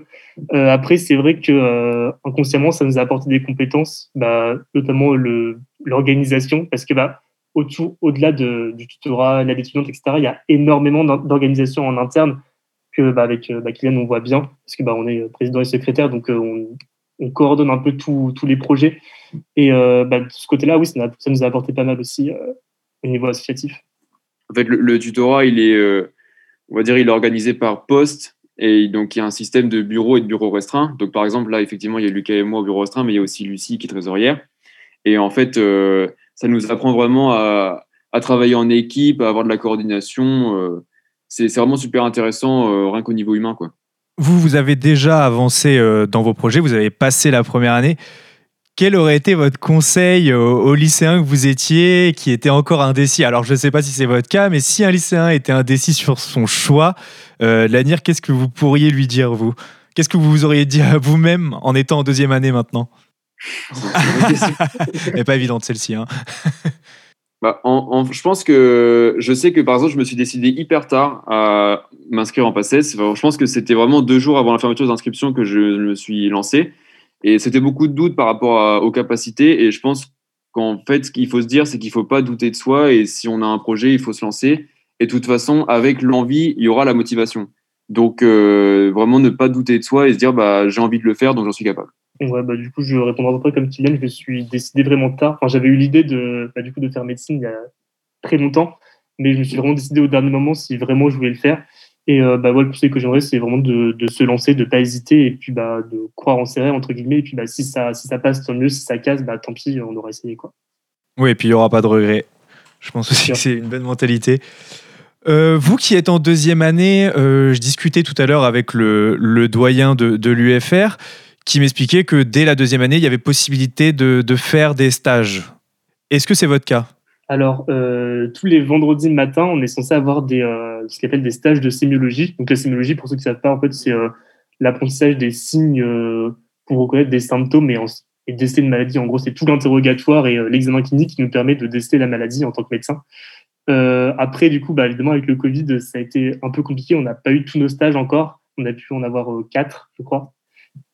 Euh, après, c'est vrai que euh, inconsciemment, ça nous a apporté des compétences, bah, notamment l'organisation, parce que bah, au-delà de, du tutorat, l'aide étudiante, etc., il y a énormément d'organisation en interne que bah, avec bah, Kylian, on voit bien, parce que bah, on est président et secrétaire, donc euh, on, on, coordonne un peu tous les projets. Et bah, de ce côté-là, oui, ça, nous a apporté pas mal aussi au niveau associatif. En fait, le tutorat, il est on va dire, il est organisé par poste. Et donc, il y a un système de bureau et de bureau restreint. Donc, par exemple, là, effectivement, il y a Lucas et moi au bureau restreint, mais il y a aussi Lucie qui est trésorière. Et en fait, euh, ça nous apprend vraiment à, travailler en équipe, à avoir de la coordination. Euh, c'est vraiment super intéressant, euh, rien qu'au niveau humain. Quoi. Vous, vous avez déjà avancé dans vos projets, vous avez passé la première année quel aurait été votre conseil aux, lycéens que vous étiez qui était encore indécis? Alors, je ne sais pas si c'est votre cas, mais si un lycéen était indécis sur son choix, euh, Lanir, qu'est-ce que vous pourriez lui dire, vous? Qu'est-ce que vous vous auriez dit à vous-même en étant en deuxième année maintenant? Elle n'est pas évidente celle-ci. Hein. Bah, je pense que je sais que par exemple, je me suis décidé hyper tard à m'inscrire en PACES. je pense que c'était vraiment deux jours avant la fermeture des inscriptions que je me suis lancé. Et c'était beaucoup de doutes par rapport aux capacités. Et je pense qu'en fait, ce qu'il faut se dire, c'est qu'il ne faut pas douter de soi. Et si on a un projet, il faut se lancer. Et de toute façon, avec l'envie, il y aura la motivation. Donc, euh, vraiment ne pas douter de soi et se dire, bah, j'ai envie de le faire, donc j'en suis capable. Ouais, bah, du coup, je répondrai à peu près comme Kylian. Je suis décidé vraiment tard. Enfin, j'avais eu l'idée de, bah, de faire médecine il y a très longtemps. Mais je me suis vraiment décidé au dernier moment si vraiment je voulais le faire. Et euh, bah, le conseil que j'aimerais, c'est vraiment de, se lancer, de ne pas hésiter et puis bah, de croire en ses rêves, entre guillemets. Et puis bah, si, ça, si ça passe, tant mieux. Si ça casse, bah, tant pis, on aura essayé. Quoi. Oui, et puis il n'y aura pas de regret. Je pense aussi que c'est une bonne mentalité. Euh, vous qui êtes en deuxième année, euh, je discutais tout à l'heure avec le, le doyen de, de l'UFR qui m'expliquait que dès la deuxième année, il y avait possibilité de, de faire des stages. Est-ce que c'est votre cas? Alors, euh, tous les vendredis matin, on est censé avoir des, ce qu'on appelle des stages de sémiologie. Donc, la sémiologie, pour ceux qui ne savent pas, en fait, c'est euh, l'apprentissage des signes pour reconnaître des symptômes et, et déceler une maladie. En gros, c'est tout l'interrogatoire et l'examen clinique qui nous permet de déceler la maladie en tant que médecin. après, du coup, bah, évidemment, avec le Covid, ça a été un peu compliqué. On n'a pas eu tous nos stages encore. On a pu en avoir quatre, je crois.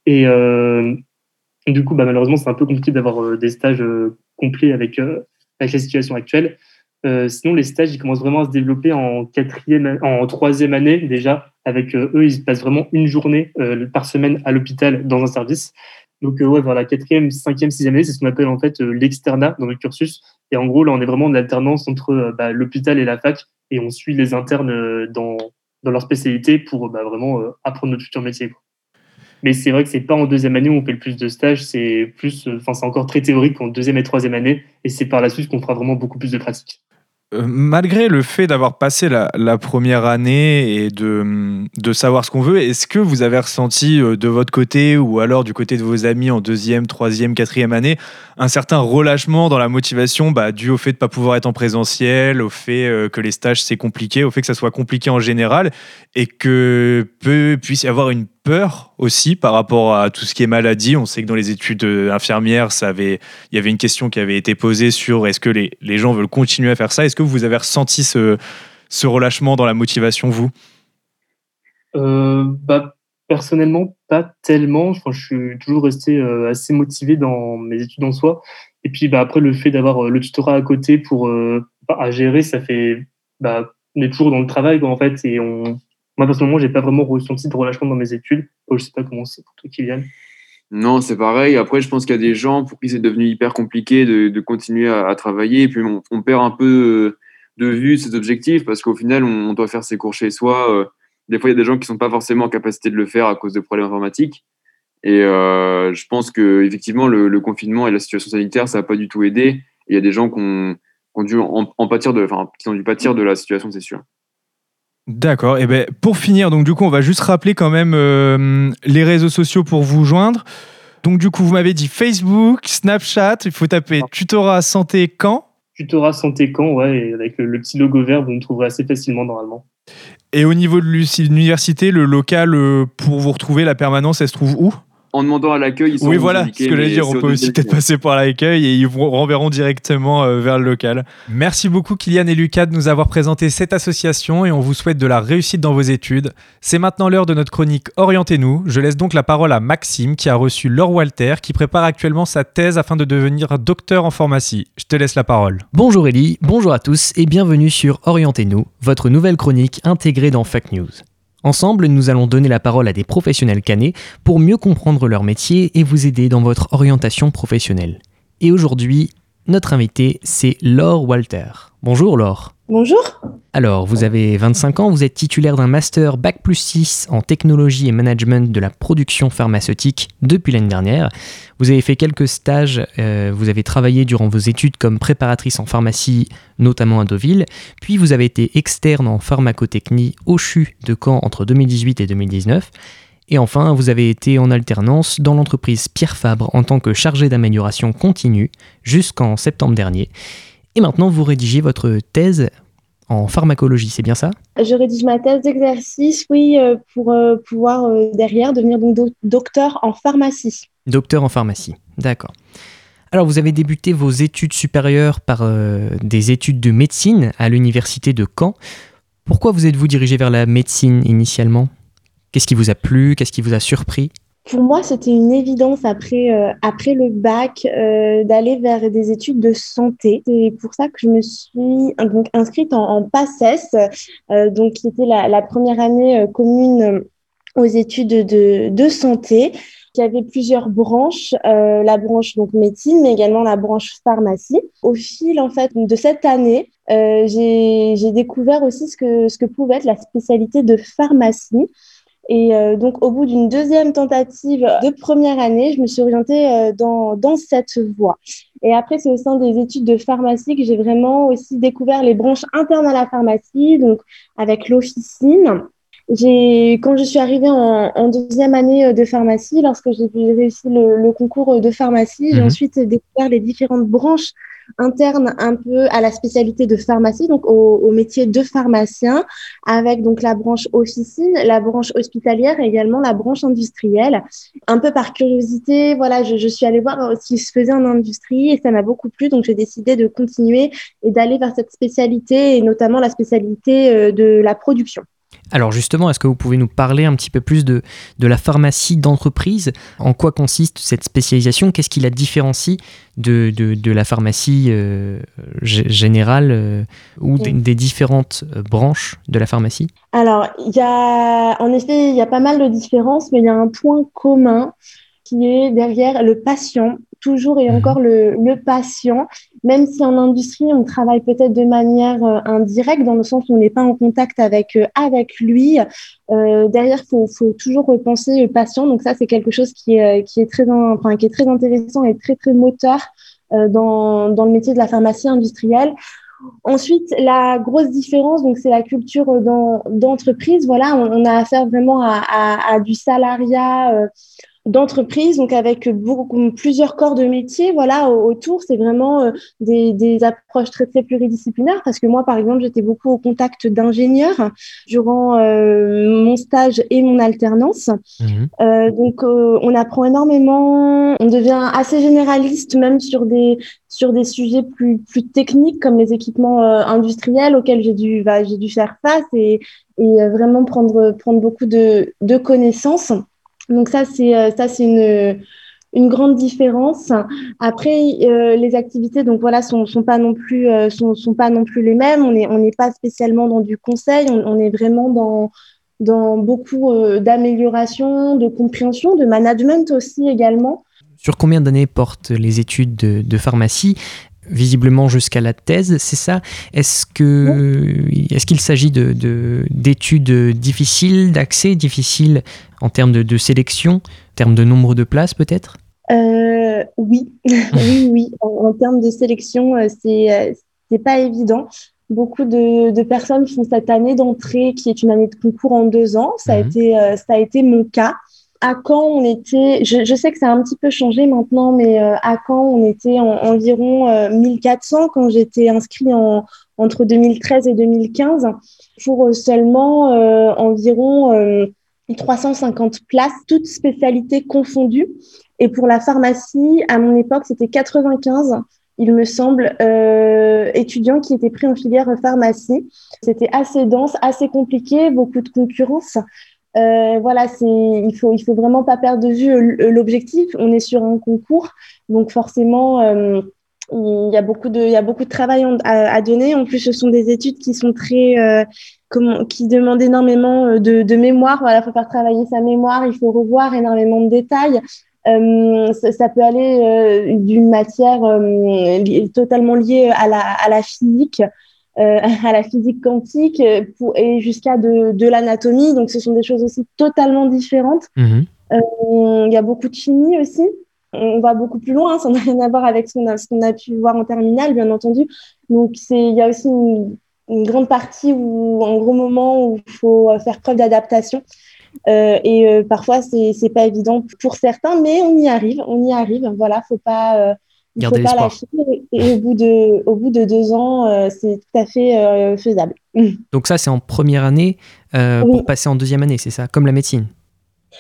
Et du coup, bah, malheureusement, c'est un peu compliqué d'avoir des stages complets avec avec la situation actuelle. Euh, sinon, les stages, ils commencent vraiment à se développer en quatrième, en troisième année déjà. Avec euh, eux, ils passent vraiment une journée euh, par semaine à l'hôpital dans un service. Donc, ouais, vers la quatrième, cinquième, sixième année, c'est ce qu'on appelle en fait l'externat dans le cursus. Et en gros, là, on est vraiment en alternance entre bah, l'hôpital et la fac, et on suit les internes dans, dans leur spécialité pour bah, vraiment apprendre notre futur métier. Mais c'est vrai que c'est pas en deuxième année où on fait le plus de stages, c'est plus, enfin, c'est encore très théorique en deuxième et troisième année, et c'est par la suite qu'on fera vraiment beaucoup plus de pratique. Euh, malgré le fait d'avoir passé la, première année et de, de savoir ce qu'on veut, est-ce que vous avez ressenti euh, de votre côté ou alors du côté de vos amis en deuxième, troisième, quatrième année un certain relâchement dans la motivation bah, dû au fait de ne pas pouvoir être en présentiel, au fait euh, que les stages c'est compliqué, au fait que ça soit compliqué en général et que peut, puisse y avoir une aussi par rapport à tout ce qui est maladie. On sait que dans les études infirmières, ça avait, il y avait une question qui avait été posée sur est-ce que les, les gens veulent continuer à faire ça Est-ce que vous avez ressenti ce, ce relâchement dans la motivation, vous? Euh, bah, Personnellement, pas tellement. je suis toujours resté euh, assez motivé dans mes études en soi. Et puis bah, après, le fait d'avoir euh, le tutorat à côté pour à gérer, ça fait. Bah, on est toujours dans le travail, en fait, et on, moi, personnellement, j'ai pas vraiment ressenti de relâchement dans mes études. Je je sais pas comment c'est pour toi, Kylian. Non, c'est pareil. Après, je pense qu'il y a des gens pour qui c'est devenu hyper compliqué de, continuer à, travailler. Et puis, on, perd un peu de vue ses objectifs parce qu'au final, on, doit faire ses cours chez soi. Euh, des fois, il y a des gens qui sont pas forcément en capacité de le faire à cause de problèmes informatiques. Et euh, je pense que effectivement, le, confinement et la situation sanitaire, ça n'a pas du tout aidé. Il y a des gens qui ont, dû en, en de, enfin, qui ont dû pâtir de la situation, c'est sûr. D'accord. Et ben pour finir, donc du coup, on va juste rappeler quand même euh, les réseaux sociaux pour vous joindre. Donc du coup, vous m'avez dit Facebook, Snapchat. Il faut taper tutorat santé quand. Tutorat santé quand, ouais, avec le, petit logo vert, vous me trouverez assez facilement normalement. Et au niveau de l'université, le local euh, pour vous retrouver, la permanence, elle se trouve où? En demandant à l'accueil, ils sont Oui, voilà, ce que j'allais dire. On peut aussi peut-être passer par l'accueil et ils vous renverront directement euh, vers le local. Merci beaucoup, Kylian et Lucas, de nous avoir présenté cette association et on vous souhaite de la réussite dans vos études. C'est maintenant l'heure de notre chronique Orientez-nous. Je laisse donc la parole à Maxime qui a reçu Laure Walter qui prépare actuellement sa thèse afin de devenir docteur en pharmacie. Je te laisse la parole. Bonjour Ellie, bonjour à tous et bienvenue sur Orientez-nous, votre nouvelle chronique intégrée dans Fake News. Ensemble, nous allons donner la parole à des professionnels canés pour mieux comprendre leur métier et vous aider dans votre orientation professionnelle. Et aujourd'hui, notre invité, c'est Laure Walter. Bonjour Laure. Bonjour. Alors, vous avez 25 ans, vous êtes titulaire d'un master Bac plus 6 en technologie et management de la production pharmaceutique depuis l'année dernière. Vous avez fait quelques stages, euh, vous avez travaillé durant vos études comme préparatrice en pharmacie, notamment à Deauville, puis vous avez été externe en pharmacotechnie au CHU de Caen entre 2018 et 2019. Et enfin, vous avez été en alternance dans l'entreprise Pierre Fabre en tant que chargé d'amélioration continue jusqu'en septembre dernier. Et maintenant, vous rédigez votre thèse en pharmacologie, c'est bien ça? Je rédige ma thèse d'exercice, oui, euh, pour euh, pouvoir euh, derrière devenir donc docteur en pharmacie. Docteur en pharmacie, d'accord. Alors, vous avez débuté vos études supérieures par des études de médecine à l'université de Caen. Pourquoi vous êtes-vous dirigé vers la médecine initialement? Qu'est-ce qui vous a plu? Qu'est-ce qui vous a surpris? Pour moi, c'était une évidence après, euh, après le bac euh, d'aller vers des études de santé. C'est pour ça que je me suis donc inscrite en, en PACES, euh, donc qui était la, la première année commune aux études de, de santé. Il y avait plusieurs branches, la branche donc médecine, mais également la branche pharmacie. Au fil en fait de cette année, j'ai découvert aussi ce que, ce que pouvait être la spécialité de pharmacie. Et euh, donc, au bout d'une deuxième tentative de première année, je me suis orientée euh, dans, dans cette voie. Et après, c'est au sein des études de pharmacie que j'ai vraiment aussi découvert les branches internes à la pharmacie, donc avec l'officine. J'ai, quand je suis arrivée en, en, deuxième année euh, de pharmacie, lorsque j'ai réussi le, le, concours de pharmacie, j'ai mhm. ensuite découvert les différentes branches interne un peu à la spécialité de pharmacie, donc au, métier de pharmacien, avec donc la branche officine, la branche hospitalière et également la branche industrielle. Un peu par curiosité, voilà, je, je suis allée voir ce qui se faisait en industrie et ça m'a beaucoup plu, donc j'ai décidé de continuer et d'aller vers cette spécialité et notamment la spécialité euh, de la production. Alors justement, est-ce que vous pouvez nous parler un petit peu plus de, de la pharmacie d'entreprise? En quoi consiste cette spécialisation? Qu'est-ce qui la différencie de, de, de la pharmacie euh, générale euh, ou des, différentes euh, branches de la pharmacie? Alors, il y a, en effet, il y a pas mal de différences, mais il y a un point commun qui est derrière le patient toujours et encore le, le, patient, même si en industrie, on travaille peut-être de manière indirecte, dans le sens où on n'est pas en contact avec, avec lui. derrière, il faut, faut, toujours repenser le patient. Donc ça, c'est quelque chose qui est, qui, est très, enfin, qui est très intéressant et très, très moteur dans, dans le métier de la pharmacie industrielle. Ensuite, la grosse différence, donc c'est la culture d'entreprise. Voilà, on, a affaire vraiment à, à, à du salariat. Euh, d'entreprise, donc avec beaucoup, plusieurs corps de métier, voilà, autour, c'est vraiment euh, des, des, approches très, très pluridisciplinaires, parce que moi, par exemple, j'étais beaucoup au contact d'ingénieurs durant euh, mon stage et mon alternance. Mhm. Euh, donc, euh, on apprend énormément, on devient assez généraliste, même sur des, sur des sujets plus, plus techniques, comme les équipements industriels auxquels j'ai dû, bah, j'ai dû faire face et, et vraiment prendre, prendre beaucoup de, de connaissances. Donc ça, c'est euh, ça, c'est une une grande différence. Après, euh, les activités, donc voilà, sont, sont pas non plus euh, sont, sont pas non plus les mêmes. On est on n'est pas spécialement dans du conseil. On, est vraiment dans dans beaucoup d'amélioration, de compréhension, de management aussi également. Sur combien d'années portent les études de, de pharmacie? Visiblement jusqu'à la thèse, c'est ça? Est-ce que est-ce qu'il s'agit de, d'études difficiles, d'accès difficiles en termes de, sélection, en termes de nombre de places peut-être? Euh, Oui, oui, oui. En, termes de sélection, euh, c'est euh, c'est pas évident. Beaucoup de, personnes font cette année d'entrée qui est une année de concours en deux ans. Ça, a, mhm. été, ça a été mon cas à Caen, on était, je, sais que ça a un petit peu changé maintenant, mais euh, à Caen, on était en, environ 1400 euh, quand j'étais inscrit en, entre 2013 et 2015 pour euh, seulement environ 350 places, toutes spécialités confondues. Et pour la pharmacie, à mon époque, c'était 95 il me semble, étudiants qui étaient pris en filière pharmacie. C'était assez dense, assez compliqué, beaucoup de concurrence. Euh, voilà, c'est il faut il faut vraiment pas perdre de vue l'objectif. On est sur un concours, donc forcément euh, il y a beaucoup de il y a beaucoup de travail à, donner. En plus, ce sont des études qui sont très euh, qui demandent énormément de, de mémoire. Voilà, faut faire travailler sa mémoire. Il faut revoir énormément de détails. Ça, ça, peut aller d'une matière totalement liée à la, à la physique euh, à la physique quantique euh, pour, et jusqu'à de, de l'anatomie. Donc, ce sont des choses aussi totalement différentes. Mhm. Euh, il y a beaucoup de chimie aussi. On va beaucoup plus loin, ça n'a rien à voir avec ce qu'on a, qu'on a, pu voir en terminale, bien entendu. Donc, il y a aussi une, une, grande partie ou un gros moment où il faut faire preuve d'adaptation. Euh, et parfois, c'est n'est pas évident pour certains, mais on y arrive, on y arrive. Voilà, faut pas il faut pas lâcher. Et au bout de, au bout de deux ans, euh, c'est tout à fait euh, faisable. Donc ça, c'est en première année euh, pour passer en deuxième année, c'est ça Comme la médecine?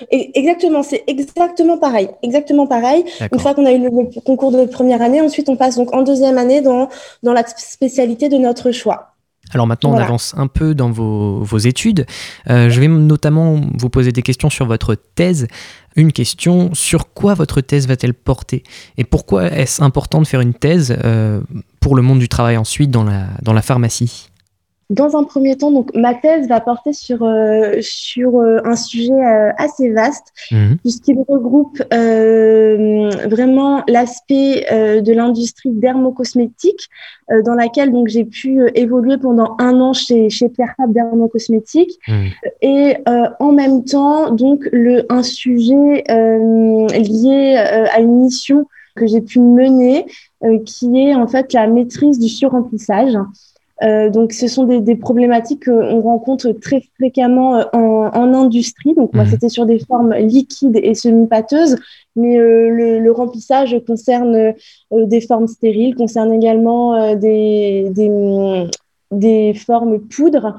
Exactement, c'est exactement pareil. Exactement pareil. Une fois qu'on a eu le concours de première année, ensuite on passe donc en deuxième année dans, dans la spécialité de notre choix. Alors maintenant, on avance un peu dans vos, études. Euh, je vais notamment vous poser des questions sur votre thèse. Une question, sur quoi votre thèse va-t-elle porter? Et pourquoi est-ce important de faire une thèse euh, pour le monde du travail ensuite dans la, dans la pharmacie? Dans un premier temps, donc ma thèse va porter sur euh, sur euh, un sujet euh, assez vaste mhm. puisqu'il regroupe vraiment l'aspect de l'industrie dermocosmétique dans laquelle donc j'ai pu évoluer pendant un an chez chez Pierre Fabre Dermocosmétique mhm. et en même temps donc le un sujet lié à une mission que j'ai pu mener qui est en fait la maîtrise du surremplissage. Euh, donc, ce sont des, problématiques qu'on rencontre très fréquemment euh, en, industrie. Donc, moi, mhm. c'était sur des formes liquides et semi-pâteuses, mais euh, le, remplissage concerne des formes stériles, concerne également des, des, formes poudre.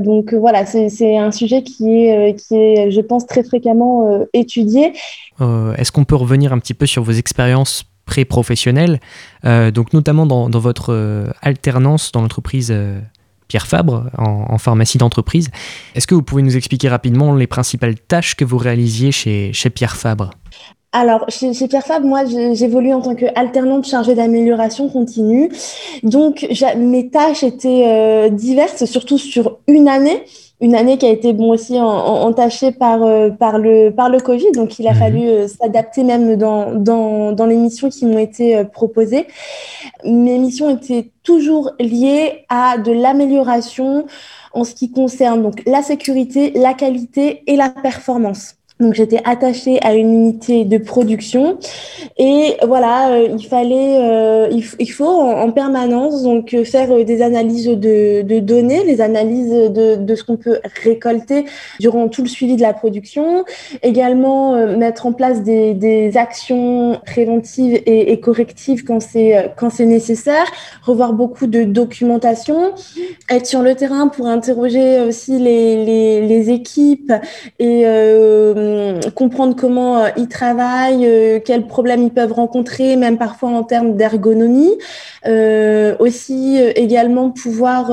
donc, voilà, c'est un sujet qui est, qui est, je pense, très fréquemment étudié. Est-ce qu'on peut revenir un petit peu sur vos expériences pré-professionnel, euh, donc notamment dans, votre euh, alternance dans l'entreprise euh, Pierre Fabre en, pharmacie d'entreprise. Est-ce que vous pouvez nous expliquer rapidement les principales tâches que vous réalisiez chez Pierre Fabre? Alors, chez, chez Pierre Fabre, moi, j'évolue en tant qu'alternante chargée d'amélioration continue. Donc, mes tâches étaient euh, diverses, surtout sur une année. Une année qui a été bon aussi entachée par, euh, par, le, par le Covid. Donc, il a mhm. fallu euh, s'adapter même dans, dans, dans les missions qui m'ont été proposées. Mes missions étaient toujours liées à de l'amélioration en ce qui concerne donc la sécurité, la qualité et la performance. Donc j'étais attachée à une unité de production. Et voilà, euh, il fallait, euh, il, faut en, permanence donc euh, faire des analyses de, données, les analyses de, de ce qu'on peut récolter durant tout le suivi de la production, également mettre en place des, des actions préventives et, et correctives quand c'est quand c'est nécessaire, revoir beaucoup de documentation, être sur le terrain pour interroger aussi les, les, les équipes et euh, comprendre comment euh, ils travaillent, euh, quels problèmes ils peuvent rencontrer, même parfois en termes d'ergonomie. aussi également pouvoir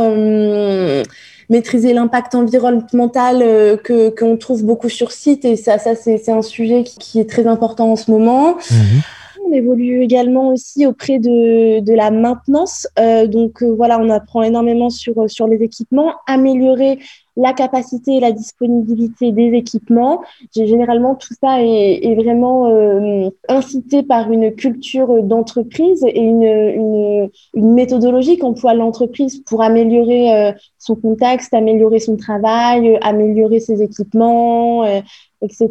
maîtriser l'impact environnemental que qu'on trouve beaucoup sur site et ça ça c'est un sujet qui, est très important en ce moment. Mhm. On évolue également aussi auprès de, de la maintenance. donc voilà, on apprend énormément sur, sur les équipements, améliorer la capacité et la disponibilité des équipements. Généralement, tout ça est, vraiment euh, incité par une culture d'entreprise et une, méthodologie qu'emploie l'entreprise pour améliorer euh, son contexte, améliorer son travail, améliorer ses équipements, euh, etc.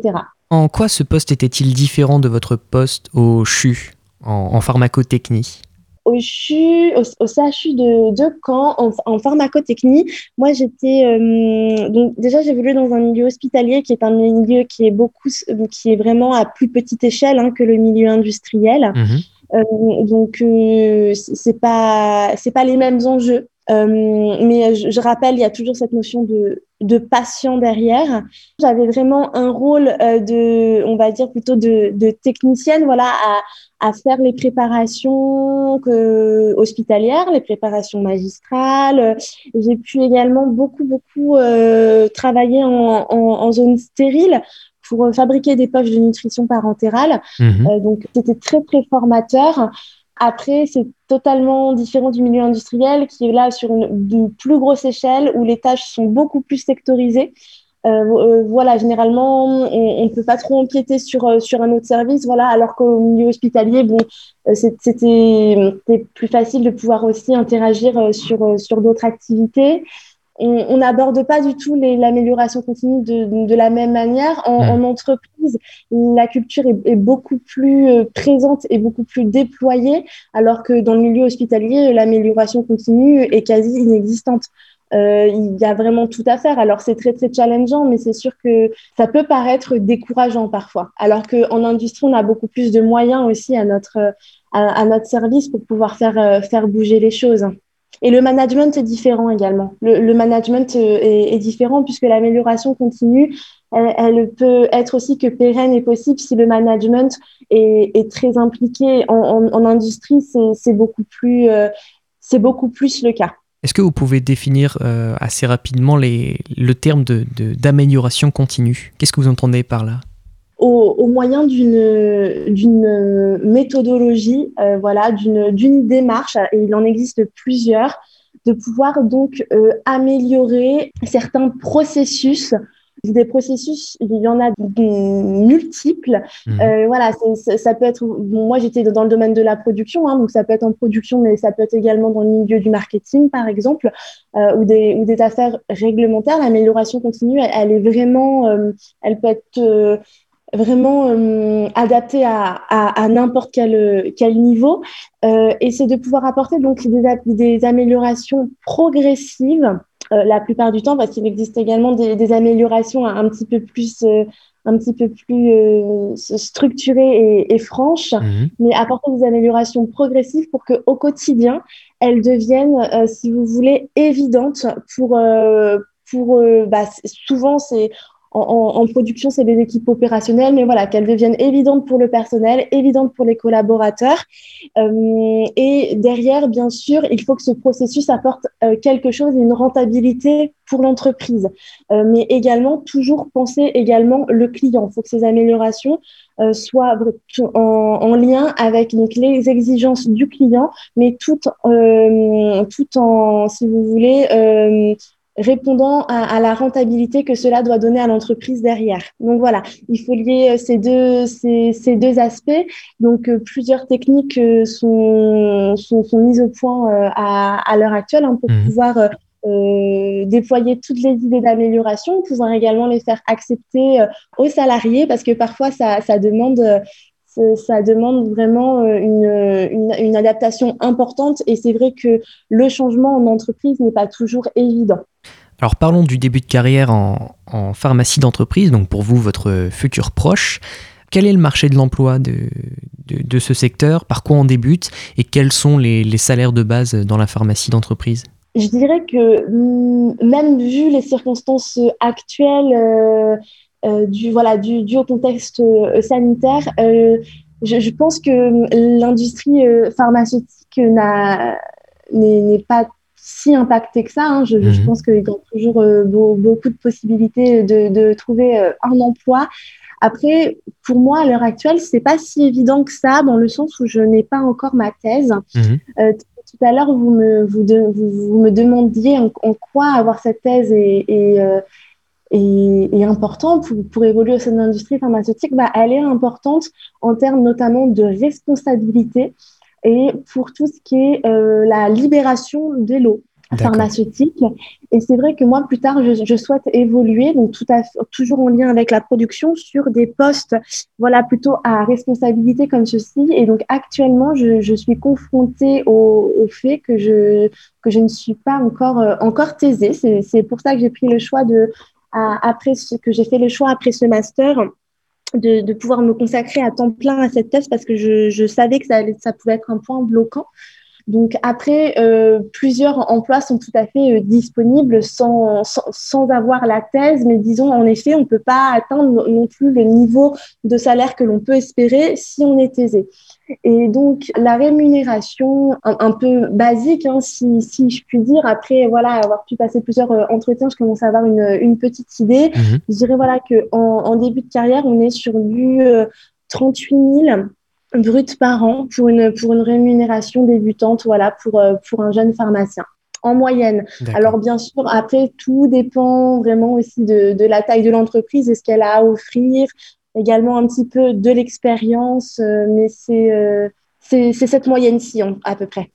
En quoi ce poste était-il différent de votre poste au CHU en pharmacotechnie? Au, CHU, au, CHU de, de Caen en, pharmacotechnie. Moi, j'étais euh, donc déjà j'ai voulu dans un milieu hospitalier qui est un milieu qui est beaucoup, qui est vraiment à plus petite échelle hein, que le milieu industriel. Mhm. Euh, donc euh, c'est pas c'est pas les mêmes enjeux. Mais je, je, rappelle, il y a toujours cette notion de, de patient derrière. J'avais vraiment un rôle de, on va dire plutôt de, de technicienne, voilà, à, à faire les préparations que, hospitalières, les préparations magistrales. J'ai pu également beaucoup, beaucoup euh, travailler en, en, en, zone stérile pour fabriquer des poches de nutrition parentérale. Mhm. Euh, donc, c'était très, très formateur. Après, c'est totalement différent du milieu industriel qui est là sur une, plus grosse échelle où les tâches sont beaucoup plus sectorisées. Euh, euh, voilà, généralement, on ne peut pas trop empiéter sur, euh, sur un autre service, voilà, alors qu'au milieu hospitalier, bon, c'était plus facile de pouvoir aussi interagir sur, sur d'autres activités. On n'aborde pas du tout l'amélioration continue de, de, la même manière. En, en entreprise, la culture est, est, beaucoup plus présente et beaucoup plus déployée, alors que dans le milieu hospitalier, l'amélioration continue est quasi inexistante. Euh, il y a vraiment tout à faire. Alors c'est très très challengeant, mais c'est sûr que ça peut paraître décourageant parfois. Alors qu'en industrie, on a beaucoup plus de moyens aussi à notre à, notre service pour pouvoir faire euh, faire bouger les choses. Et le management est différent également. Le, management euh, est, différent puisque l'amélioration continue, elle, peut être aussi que pérenne et possible si le management est, très impliqué. En, industrie, c'est beaucoup plus c'est beaucoup plus le cas. Est-ce que vous pouvez définir euh, assez rapidement le terme d'amélioration de, continue? Qu'est-ce que vous entendez par là? Au, moyen d'une méthodologie, euh, voilà, d'une démarche, et il en existe plusieurs, de pouvoir donc euh, améliorer certains processus des processus, il y en a multiples. Mhm. Euh, voilà, ça peut être. moi, j'étais dans le domaine de la production, hein, donc ça peut être en production, mais ça peut être également dans le milieu du marketing, par exemple, euh, ou, des, ou des affaires réglementaires. L'amélioration continue, elle, est vraiment, euh, elle peut être vraiment adaptée à, à, à n'importe quel, quel niveau. et c'est de pouvoir apporter donc des, des améliorations progressives euh, la plupart du temps parce qu'il existe également des, améliorations un, petit peu plus euh, un petit peu plus euh, structurées et, franches, mhm. mais apporter des améliorations progressives pour que au quotidien elles deviennent, si vous voulez, évidentes pour pour bah, souvent c'est en, production, c'est des équipes opérationnelles, mais voilà, qu'elles deviennent évidentes pour le personnel, évidentes pour les collaborateurs. Euh, et derrière, bien sûr, il faut que ce processus apporte euh, quelque chose, une rentabilité pour l'entreprise, euh, mais également toujours penser également le client. Il faut que ces améliorations soient en, lien avec donc les exigences du client, mais tout, tout en, si vous voulez, répondant à, la rentabilité que cela doit donner à l'entreprise derrière. Donc voilà, il faut lier euh, ces deux, ces, ces deux aspects. Donc euh, plusieurs techniques euh, sont, sont, sont, mises au point à, à l'heure actuelle hein, pour mmh. pouvoir euh, déployer toutes les idées d'amélioration, pouvoir également les faire accepter aux salariés parce que parfois ça, ça demande ça demande vraiment une, une, une, adaptation importante et c'est vrai que le changement en entreprise n'est pas toujours évident. Alors parlons du début de carrière en, pharmacie d'entreprise, donc pour vous, votre futur proche. Quel est le marché de l'emploi de, de, ce secteur? Par quoi on débute? Et quels sont les, les salaires de base dans la pharmacie d'entreprise? Je dirais que mm, même vu les circonstances actuelles, euh, euh, du, voilà, du, du, au contexte euh, sanitaire, je, je, pense que l'industrie pharmaceutique n'est pas si impacté que ça. Hein. Je, je, mhm. pense qu'il y a toujours euh, beaucoup de possibilités de, de trouver euh, un emploi. Après, pour moi, à l'heure actuelle, c'est pas si évident que ça, dans le sens où je n'ai pas encore ma thèse. Mhm. Euh, tout à l'heure, vous me, vous, vous, me demandiez en, quoi avoir cette thèse est, est, est, important pour, pour, évoluer au sein de l'industrie pharmaceutique. Bah, elle est importante en termes notamment de responsabilité et pour tout ce qui est euh, la libération des lots pharmaceutiques. Et c'est vrai que moi, plus tard, je, je, souhaite évoluer, donc tout à toujours en lien avec la production, sur des postes, voilà, plutôt à responsabilité comme ceci. Et donc actuellement, je, je suis confrontée au, au, fait que je que je ne suis pas encore euh, encore taisée. C'est pour ça que j'ai pris le choix de à, après ce que j'ai fait le choix après ce master de, pouvoir me consacrer à temps plein à cette thèse parce que je, savais que ça, pouvait être un point bloquant. Donc après, euh, plusieurs emplois sont tout à fait euh, disponibles sans, sans, sans, avoir la thèse, mais disons en effet, on ne peut pas atteindre non plus le niveau de salaire que l'on peut espérer si on est aisé. Et donc, la rémunération un, peu basique, hein, si, si, je puis dire, après voilà, avoir pu passer plusieurs euh, entretiens, je commence à avoir une, une petite idée. Mhm. Je dirais voilà, qu'en en, début de carrière, on est sur du 38 euh, 000 bruts par an pour une, pour une rémunération débutante voilà, pour, euh, pour un jeune pharmacien en moyenne. Alors bien sûr, après, tout dépend vraiment aussi de, de la taille de l'entreprise et ce qu'elle a à offrir, également un petit peu de l'expérience, euh, mais euh, c'est cette moyenne-ci à peu près.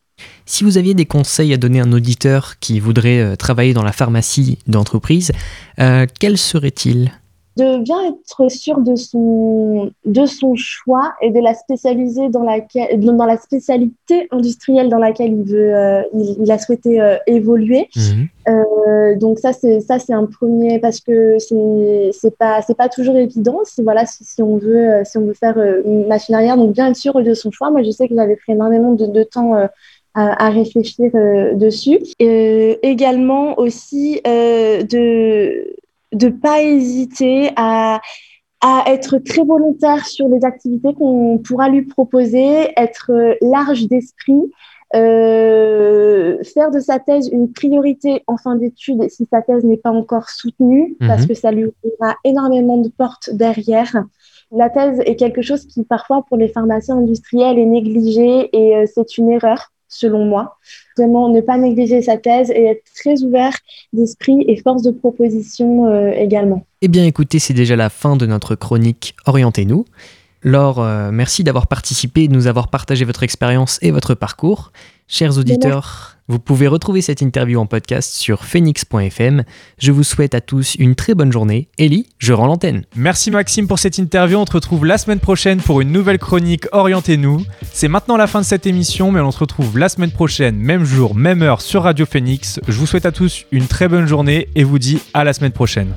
Si vous aviez des conseils à donner à un auditeur qui voudrait euh, travailler dans la pharmacie d'entreprise, quels seraient-ils? De bien être sûr de son, de son choix et de la spécialiser dans, laquelle, dans la spécialité industrielle dans laquelle il, veut, euh, il, a souhaité euh, évoluer. Mhm. Euh, donc ça, c'est ça c'est un premier parce que c'est c'est pas c'est pas toujours évident si voilà si, si on veut si on veut faire une machine arrière donc bien être sûr de son choix. Moi, je sais que j'avais pris énormément de, de temps à, à, réfléchir dessus. Et également aussi de de pas hésiter à, à être très volontaire sur les activités qu'on pourra lui proposer, être large d'esprit, euh, faire de sa thèse une priorité en fin d'études si sa thèse n'est pas encore soutenue, mhm. parce que ça lui ouvrira énormément de portes derrière. La thèse est quelque chose qui parfois pour les pharmaciens industriels est négligé et euh, c'est une erreur selon moi. Vraiment, ne pas négliger sa thèse et être très ouvert d'esprit et force de proposition euh, également. Eh bien écoutez, c'est déjà la fin de notre chronique Orientez-nous. Laure, euh, merci d'avoir participé de nous avoir partagé votre expérience et votre parcours. Chers auditeurs, vous pouvez retrouver cette interview en podcast sur phoenix.fm. Je vous souhaite à tous une très bonne journée. Ellie, je rends l'antenne. Merci Maxime pour cette interview. On se retrouve la semaine prochaine pour une nouvelle chronique Orientez-nous. C'est maintenant la fin de cette émission, mais on se retrouve la semaine prochaine, même jour, même heure sur Radio Phoenix. Je vous souhaite à tous une très bonne journée et vous dis à la semaine prochaine.